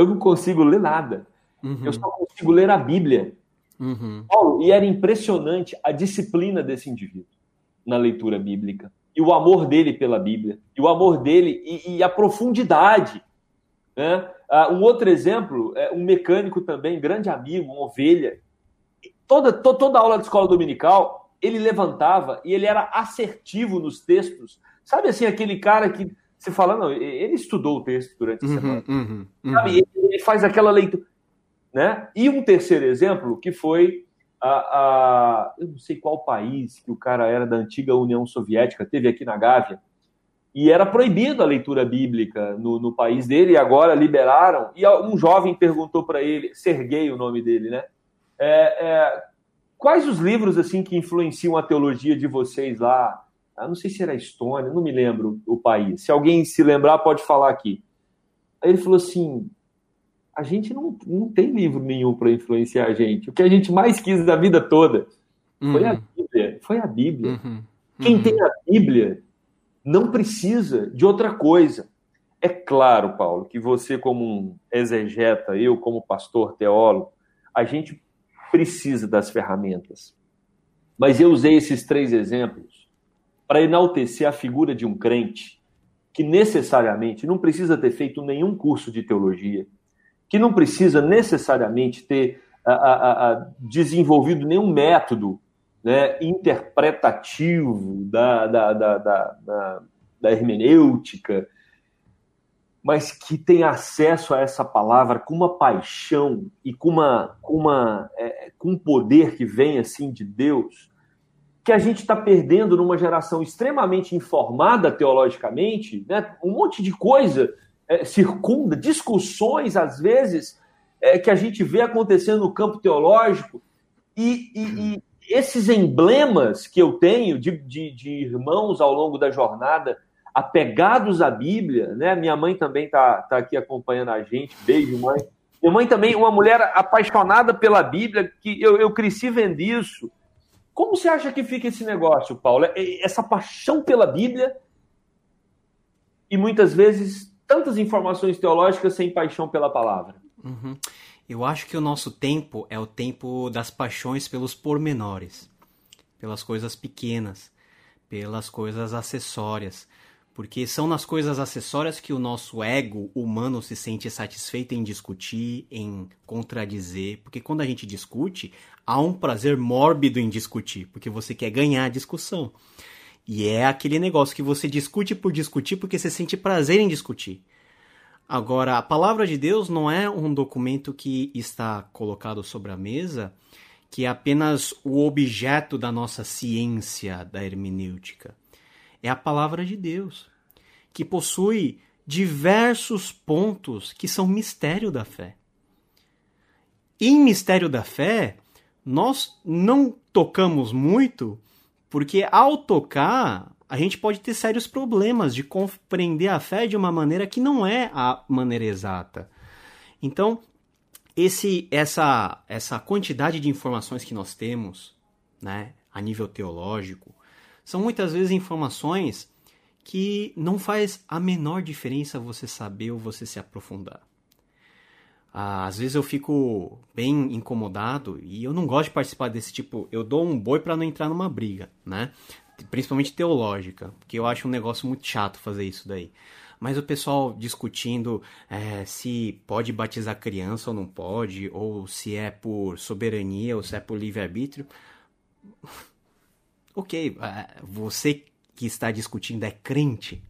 Speaker 1: eu não consigo ler nada. Uhum. Eu só consigo ler a Bíblia.
Speaker 2: Uhum.
Speaker 1: Paulo, e era impressionante a disciplina desse indivíduo na leitura bíblica. E o amor dele pela Bíblia. E o amor dele e, e a profundidade. Né? Uh, um outro exemplo, é um mecânico também, grande amigo, uma ovelha. Toda, to, toda aula de escola dominical, ele levantava e ele era assertivo nos textos. Sabe assim, aquele cara que você fala, não, ele estudou o texto durante a uhum, semana.
Speaker 2: Uhum, uhum.
Speaker 1: Sabe? Ele faz aquela leitura. Né? E um terceiro exemplo, que foi a, a, eu não sei qual país que o cara era da antiga União Soviética, teve aqui na Gávea, e era proibido a leitura bíblica no, no país dele, e agora liberaram. E um jovem perguntou para ele, Serguei o nome dele, né? É, é, quais os livros assim que influenciam a teologia de vocês lá? Eu não sei se era Estônia, não me lembro o país. Se alguém se lembrar, pode falar aqui. Aí ele falou assim: a gente não, não tem livro nenhum para influenciar a gente. O que a gente mais quis da vida toda uhum. foi a uhum. Bíblia. Foi a Bíblia.
Speaker 2: Uhum. Uhum.
Speaker 1: Quem tem a Bíblia não precisa de outra coisa. É claro, Paulo, que você, como um exegeta, eu, como pastor teólogo, a gente precisa das ferramentas. Mas eu usei esses três exemplos para enaltecer a figura de um crente que necessariamente não precisa ter feito nenhum curso de teologia, que não precisa necessariamente ter a, a, a, desenvolvido nenhum método né, interpretativo da, da, da, da, da hermenêutica, mas que tem acesso a essa palavra com uma paixão e com, uma, com, uma, é, com um poder que vem assim de Deus, que a gente está perdendo numa geração extremamente informada teologicamente, né? um monte de coisa é, circunda, discussões, às vezes, é, que a gente vê acontecendo no campo teológico, e, e, esses emblemas que eu tenho de, de, de, irmãos ao longo da jornada, apegados à Bíblia, né? Minha mãe também está tá aqui acompanhando a gente. Beijo, mãe. Minha mãe também, uma mulher apaixonada pela Bíblia, que eu, eu cresci vendo isso. Como você acha que fica esse negócio, Paulo? É, essa paixão pela Bíblia e muitas vezes tantas informações teológicas sem paixão pela palavra.
Speaker 2: Uhum. Eu acho que o nosso tempo é o tempo das paixões pelos pormenores, pelas coisas pequenas, pelas coisas acessórias. Porque são nas coisas acessórias que o nosso ego humano se sente satisfeito em discutir, em contradizer. Porque quando a gente discute, há um prazer mórbido em discutir, porque você quer ganhar a discussão. E é aquele negócio que você discute por discutir porque você sente prazer em discutir. Agora, a palavra de Deus não é um documento que está colocado sobre a mesa, que é apenas o objeto da nossa ciência da hermenêutica. É a palavra de Deus, que possui diversos pontos que são mistério da fé. Em mistério da fé, nós não tocamos muito, porque ao tocar, a gente pode ter sérios problemas de compreender a fé de uma maneira que não é a maneira exata. Então, esse, essa, essa quantidade de informações que nós temos, né, a nível teológico, são muitas vezes informações que não faz a menor diferença você saber ou você se aprofundar. Ah, às vezes eu fico bem incomodado e eu não gosto de participar desse tipo. Eu dou um boi para não entrar numa briga, né? principalmente teológica, porque eu acho um negócio muito chato fazer isso daí. Mas o pessoal discutindo é, se pode batizar criança ou não pode, ou se é por soberania ou se é por livre-arbítrio. (laughs) ok, é, você que está discutindo é crente,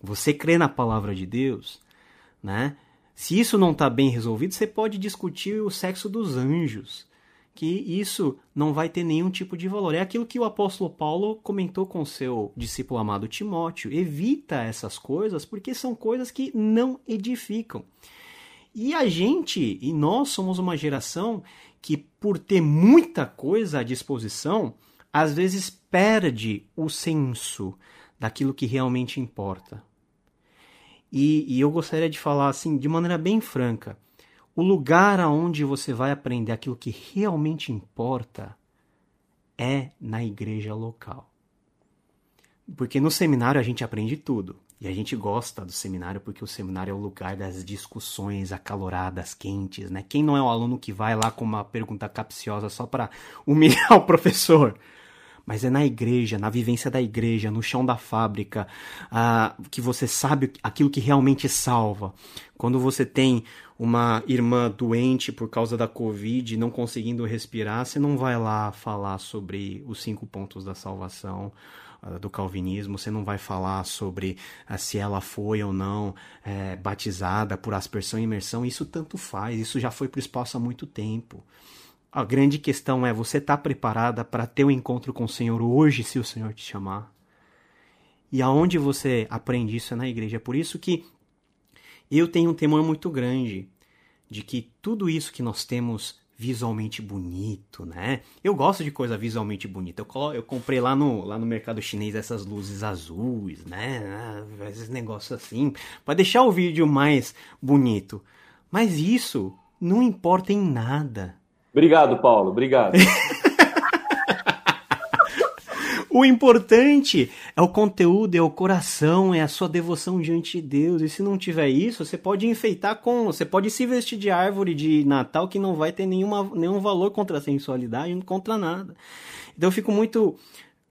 Speaker 2: você crê na palavra de Deus, né? Se isso não está bem resolvido, você pode discutir o sexo dos anjos que isso não vai ter nenhum tipo de valor. É aquilo que o apóstolo Paulo comentou com seu discípulo amado Timóteo. Evita essas coisas porque são coisas que não edificam. E a gente, e nós somos uma geração que, por ter muita coisa à disposição, às vezes perde o senso daquilo que realmente importa. E, e eu gostaria de falar assim, de maneira bem franca o lugar aonde você vai aprender aquilo que realmente importa é na igreja local. Porque no seminário a gente aprende tudo. E a gente gosta do seminário porque o seminário é o lugar das discussões acaloradas, quentes, né? Quem não é o aluno que vai lá com uma pergunta capciosa só para humilhar (laughs) o professor? Mas é na igreja, na vivência da igreja, no chão da fábrica, ah, que você sabe aquilo que realmente salva. Quando você tem uma irmã doente por causa da Covid, não conseguindo respirar, você não vai lá falar sobre os cinco pontos da salvação ah, do calvinismo, você não vai falar sobre ah, se ela foi ou não é, batizada por aspersão e imersão, isso tanto faz, isso já foi para o espaço há muito tempo. A grande questão é: você está preparada para ter o um encontro com o Senhor hoje, se o Senhor te chamar? E aonde você aprende isso é na igreja. É por isso que eu tenho um temor muito grande de que tudo isso que nós temos visualmente bonito, né? Eu gosto de coisa visualmente bonita. Eu, eu comprei lá no, lá no mercado chinês essas luzes azuis, né? Ah, esses negócios assim, para deixar o vídeo mais bonito. Mas isso não importa em nada.
Speaker 1: Obrigado, Paulo. Obrigado. (laughs)
Speaker 2: o importante é o conteúdo, é o coração, é a sua devoção diante de Deus. E se não tiver isso, você pode enfeitar com. Você pode se vestir de árvore de Natal que não vai ter nenhuma, nenhum valor contra a sensualidade, contra nada. Então eu fico muito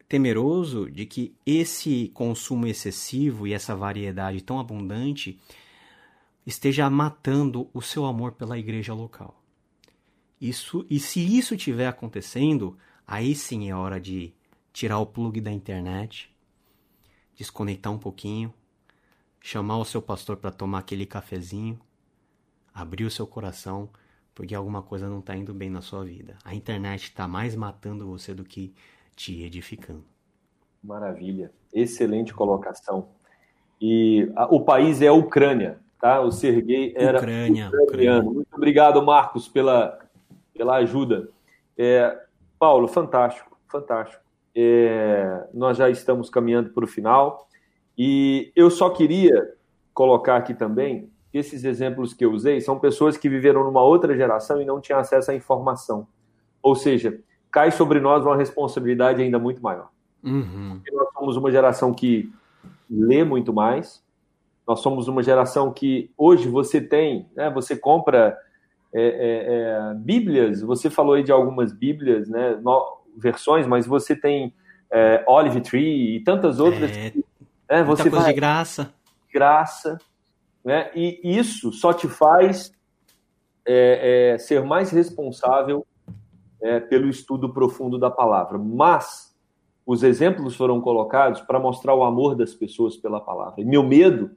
Speaker 2: temeroso de que esse consumo excessivo e essa variedade tão abundante esteja matando o seu amor pela igreja local. Isso, e se isso estiver acontecendo, aí sim é hora de tirar o plug da internet, desconectar um pouquinho, chamar o seu pastor para tomar aquele cafezinho, abrir o seu coração, porque alguma coisa não está indo bem na sua vida. A internet está mais matando você do que te edificando.
Speaker 1: Maravilha, excelente colocação. E a, o país é a Ucrânia, tá? O Sergei era
Speaker 2: Ucrânia, ucraniano. Ucrânia.
Speaker 1: Muito obrigado, Marcos, pela pela ajuda. É, Paulo, fantástico, fantástico. É, nós já estamos caminhando para o final e eu só queria colocar aqui também que esses exemplos que eu usei são pessoas que viveram numa outra geração e não tinham acesso à informação. Ou seja, cai sobre nós uma responsabilidade ainda muito maior.
Speaker 2: Uhum.
Speaker 1: Nós somos uma geração que lê muito mais, nós somos uma geração que hoje você tem, né, você compra é, é, é, Bíblias, você falou aí de algumas Bíblias, né, no, versões, mas você tem é, Olive Tree e tantas outras.
Speaker 2: É,
Speaker 1: que, né,
Speaker 2: você coisa vai, de graça.
Speaker 1: Graça. Né, e isso só te faz é, ser mais responsável pelo estudo profundo da palavra. Mas os exemplos foram colocados para mostrar o amor das pessoas pela palavra. E meu medo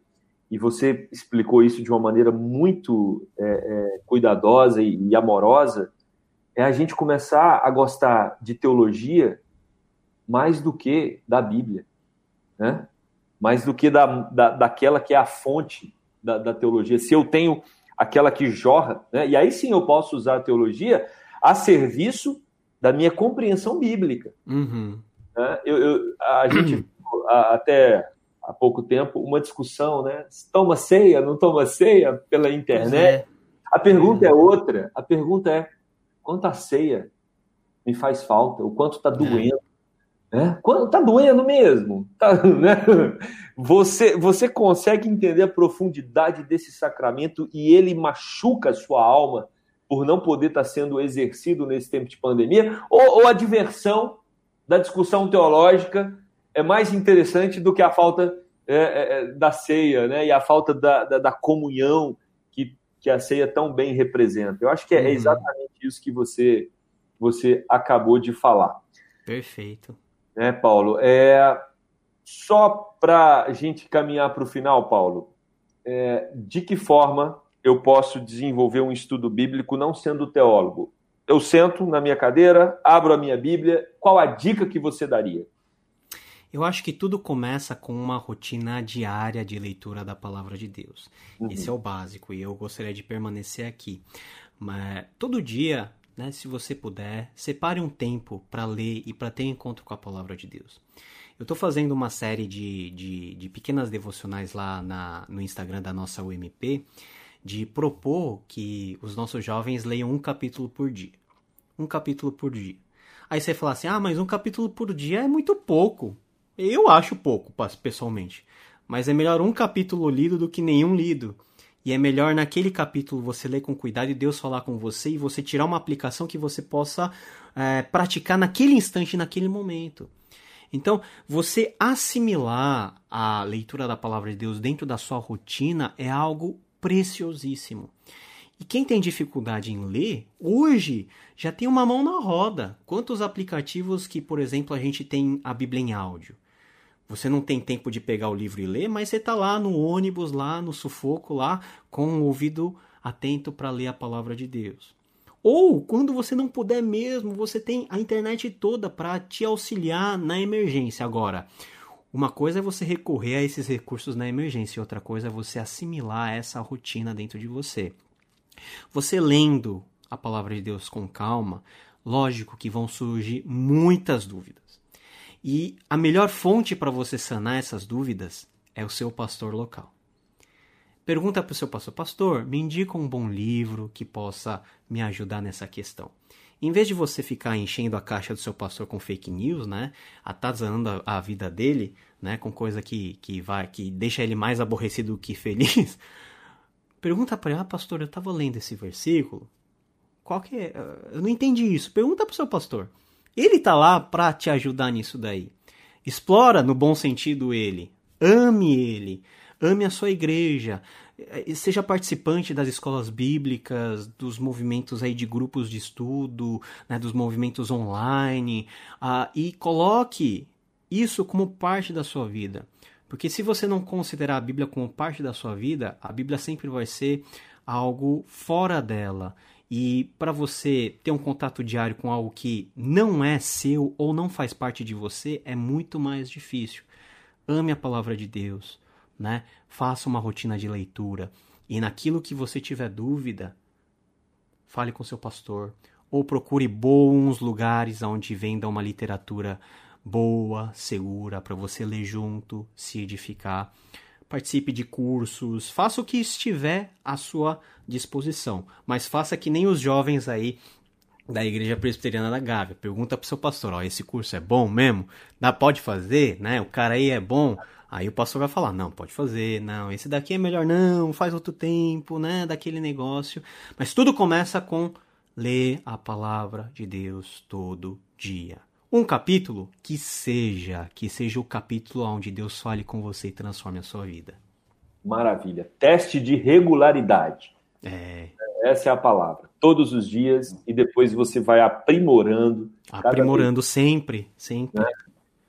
Speaker 1: e você explicou isso de uma maneira muito é, é, cuidadosa e, e, amorosa, é a gente começar a gostar de teologia mais do que da Bíblia, né? mais do que da, da, daquela que é a fonte da, da teologia. Se eu tenho aquela que jorra, né? e aí sim eu posso usar a teologia a serviço da minha compreensão bíblica.
Speaker 2: Uhum.
Speaker 1: Né? Eu, eu, a gente até há pouco tempo uma discussão, né? Toma ceia, não toma ceia pela internet. É. A pergunta é. é outra. A pergunta é quanto a ceia me faz falta? O quanto está doendo? É. Né? Quanto está doendo mesmo? Tá, (laughs) né? Você você consegue entender a profundidade desse sacramento e ele machuca a sua alma por não poder estar tá sendo exercido nesse tempo de pandemia? Ou, ou a diversão da discussão teológica é mais interessante do que a falta é, é, é, da ceia, né? E a falta da, da, da, comunhão que, que a ceia tão bem representa. Eu acho que é, uhum. exatamente isso que você, você acabou de falar.
Speaker 2: Perfeito.
Speaker 1: Né, Paulo? É, só para a gente caminhar para o final, Paulo, é, de que forma eu posso desenvolver um estudo bíblico não sendo teólogo? Eu sento na minha cadeira, abro a minha Bíblia, qual a dica que você daria?
Speaker 2: Eu acho que tudo começa com uma rotina diária de leitura da palavra de Deus. Uhum. Esse é o básico e eu gostaria de permanecer aqui. Mas todo dia, né, se você puder, separe um tempo para ler e para ter encontro com a palavra de Deus. Eu estou fazendo uma série de, de, de, pequenas devocionais lá na, no Instagram da nossa UMP, de propor que os nossos jovens leiam um capítulo por dia. Um capítulo por dia. Aí você fala assim: ah, mas um capítulo por dia é muito pouco. Eu acho pouco, pessoalmente. Mas é melhor um capítulo lido do que nenhum lido. E é melhor naquele capítulo você ler com cuidado e Deus falar com você e você tirar uma aplicação que você possa é, praticar naquele instante, naquele momento. Então, você assimilar a leitura da palavra de Deus dentro da sua rotina é algo preciosíssimo. E quem tem dificuldade em ler, hoje já tem uma mão na roda. Quantos aplicativos que, por exemplo, a gente tem a Bíblia em áudio? Você não tem tempo de pegar o livro e ler, mas você está lá no ônibus, lá no sufoco, lá com o ouvido atento para ler a palavra de Deus. Ou quando você não puder mesmo, você tem a internet toda para te auxiliar na emergência. Agora, uma coisa é você recorrer a esses recursos na emergência, outra coisa é você assimilar essa rotina dentro de você. Você lendo a palavra de Deus com calma, lógico que vão surgir muitas dúvidas. E a melhor fonte para você sanar essas dúvidas é o seu pastor local. Pergunta para o seu pastor: Pastor, me indica um bom livro que possa me ajudar nessa questão. Em vez de você ficar enchendo a caixa do seu pastor com fake news, né, atazanando a, a vida dele, né, com coisa que, que vai que deixa ele mais aborrecido do que feliz, (laughs) pergunta para ele: Ah, pastor, eu estava lendo esse versículo. Qual que é? Eu não entendi isso. Pergunta para o seu pastor. Ele tá lá para te ajudar nisso daí. Explora no bom sentido ele. Ame ele. Ame a sua igreja. Seja participante das escolas bíblicas, dos movimentos aí de grupos de estudo, né, dos movimentos online, uh, e coloque isso como parte da sua vida. Porque se você não considerar a Bíblia como parte da sua vida, a Bíblia sempre vai ser algo fora dela. E para você ter um contato diário com algo que não é seu ou não faz parte de você, é muito mais difícil. Ame a palavra de Deus, né? Faça uma rotina de leitura e naquilo que você tiver dúvida, fale com seu pastor ou procure bons lugares onde venda uma literatura boa, segura, para você ler junto, se edificar. Participe de cursos, faça o que estiver à sua disposição, mas faça que nem os jovens aí da Igreja Presbiteriana da Gávea. Pergunta pro seu pastor, ó, esse curso é bom mesmo? Dá, pode fazer, né? O cara aí é bom? Aí o pastor vai falar, não, pode fazer, não, esse daqui é melhor não, faz outro tempo, né, daquele negócio. Mas tudo começa com ler a palavra de Deus todo dia. Um capítulo que seja, que seja o capítulo onde Deus fale com você e transforme a sua vida.
Speaker 1: Maravilha. Teste de regularidade.
Speaker 2: É.
Speaker 1: Essa é a palavra. Todos os dias e depois você vai aprimorando.
Speaker 2: Aprimorando sempre, sempre. Né?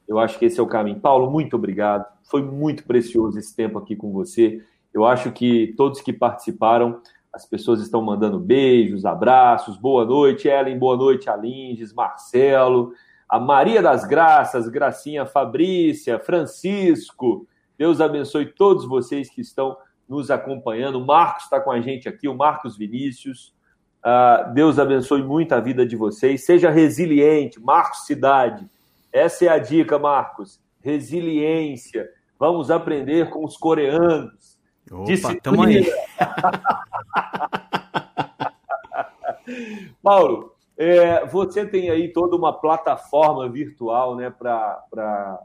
Speaker 1: Eu acho que esse é o caminho. Paulo, muito obrigado. Foi muito precioso esse tempo aqui com você. Eu acho que todos que participaram, as pessoas estão mandando beijos, abraços, boa noite, Ellen, boa noite, Alinges, Marcelo, a Maria das Graças, Gracinha, Fabrícia, Francisco. Deus abençoe todos vocês que estão nos acompanhando. O Marcos está com a gente aqui, o Marcos Vinícius. Uh, Deus abençoe muito a vida de vocês. Seja resiliente, Marcos Cidade. Essa é a dica, Marcos. Resiliência. Vamos aprender com os coreanos.
Speaker 2: Opa, Disciplina. aí. (laughs)
Speaker 1: Paulo, é, você tem aí toda uma plataforma virtual né, para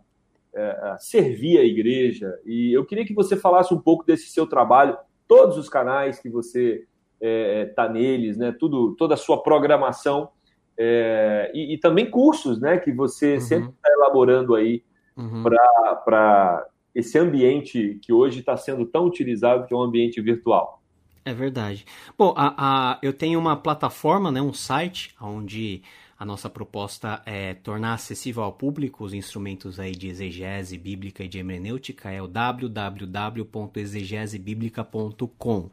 Speaker 1: é, servir a igreja. E eu queria que você falasse um pouco desse seu trabalho, todos os canais que você está é, tá neles, né, tudo, toda a sua programação é, e, e, também cursos, né, que você uhum. sempre está elaborando aí uhum. para esse ambiente que hoje está sendo tão utilizado, que é um ambiente virtual.
Speaker 2: É verdade. Bom, a, a, eu tenho uma plataforma, né, um site, onde a nossa proposta é tornar acessível ao público os instrumentos aí de exegese bíblica e de hermenêutica, é o www.exegesebiblica.com.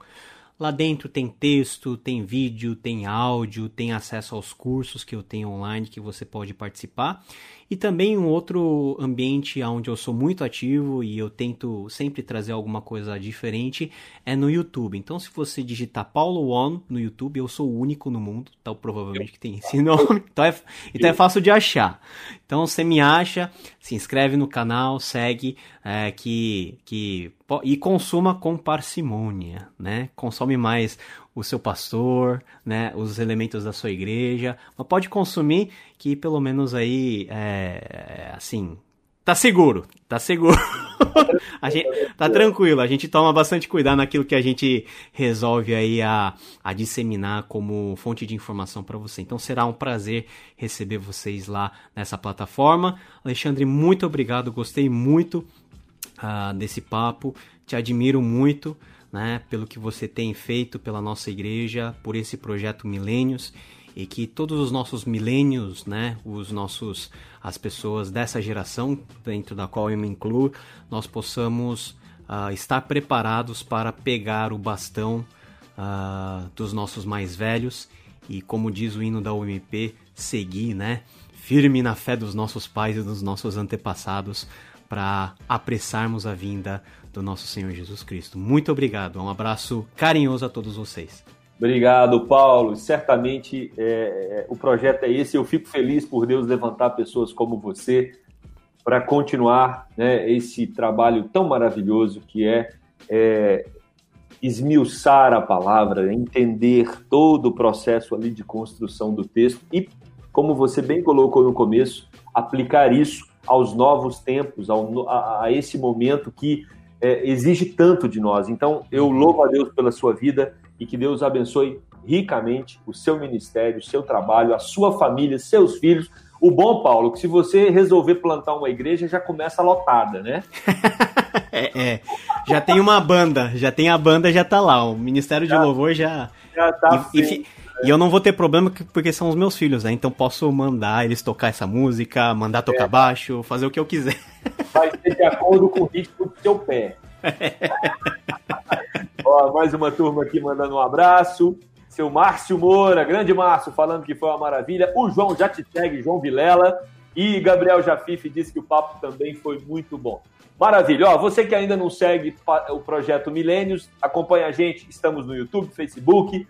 Speaker 2: Lá dentro tem texto, tem vídeo, tem áudio, tem acesso aos cursos que eu tenho online que você pode participar. E também um outro ambiente onde eu sou muito ativo e eu tento sempre trazer alguma coisa diferente é no YouTube. Então, se você digitar Paulo One no YouTube, eu sou o único no mundo, então provavelmente que tem esse nome. Então é, então é fácil de achar. Então você me acha, se inscreve no canal, segue, é, que, que e consuma com parcimônia, né? Consome mais o seu pastor, né, os elementos da sua igreja, mas pode consumir que pelo menos aí, é, assim, tá seguro, tá seguro. (laughs) a gente tá tranquilo, a gente toma bastante cuidado naquilo que a gente resolve aí a, a disseminar como fonte de informação para você. Então será um prazer receber vocês lá nessa plataforma. Alexandre, muito obrigado, gostei muito uh, desse papo, te admiro muito né, pelo que você tem feito pela nossa igreja, por esse projeto Milênios e que todos os nossos milênios, né, os nossos as pessoas dessa geração dentro da qual eu me incluo, nós possamos uh, estar preparados para pegar o bastão uh, dos nossos mais velhos e como diz o hino da UMP, seguir, né, firme na fé dos nossos pais e dos nossos antepassados para apressarmos a vinda do nosso Senhor Jesus Cristo. Muito obrigado. Um abraço carinhoso a todos vocês.
Speaker 1: Obrigado, Paulo. Certamente é, é, o projeto é esse. Eu fico feliz por Deus levantar pessoas como você para continuar né, esse trabalho tão maravilhoso que é, é esmiuçar a palavra, entender todo o processo ali de construção do texto e, como você bem colocou no começo, aplicar isso aos novos tempos, ao, a, a, esse momento que é, exige tanto de nós. Então, eu louvo a Deus pela sua vida e que Deus abençoe ricamente o seu ministério, o seu trabalho, a sua família, seus filhos. O bom, Paulo, que se você resolver plantar uma igreja, já começa lotada, né? (laughs)
Speaker 2: é, é, já tem uma banda, já tem a banda, já tá lá. O Ministério de já, Louvor já. Já tá. E, e, eu não vou ter problema porque são os meus filhos, né? Então posso mandar eles tocar essa música, mandar tocar é. baixo, fazer o que eu quiser. (laughs)
Speaker 1: Vai ser de acordo com o ritmo do seu pé. (laughs) Ó, mais uma turma aqui mandando um abraço. Seu Márcio Moura, grande Márcio, falando que foi uma maravilha. O João já te segue, João Vilela. E Gabriel Jafife disse que o papo também foi muito bom. Maravilha. Ó, você que ainda não segue o projeto Milênios, acompanha a gente. Estamos no YouTube, Facebook,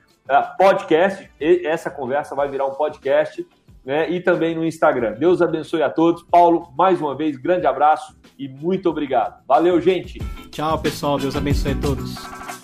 Speaker 1: podcast. Essa conversa vai virar um podcast. Né, e também no Instagram. Deus abençoe a todos. Paulo, mais uma vez, grande abraço e muito obrigado. Valeu, gente.
Speaker 2: Tchau, pessoal. Deus abençoe a todos.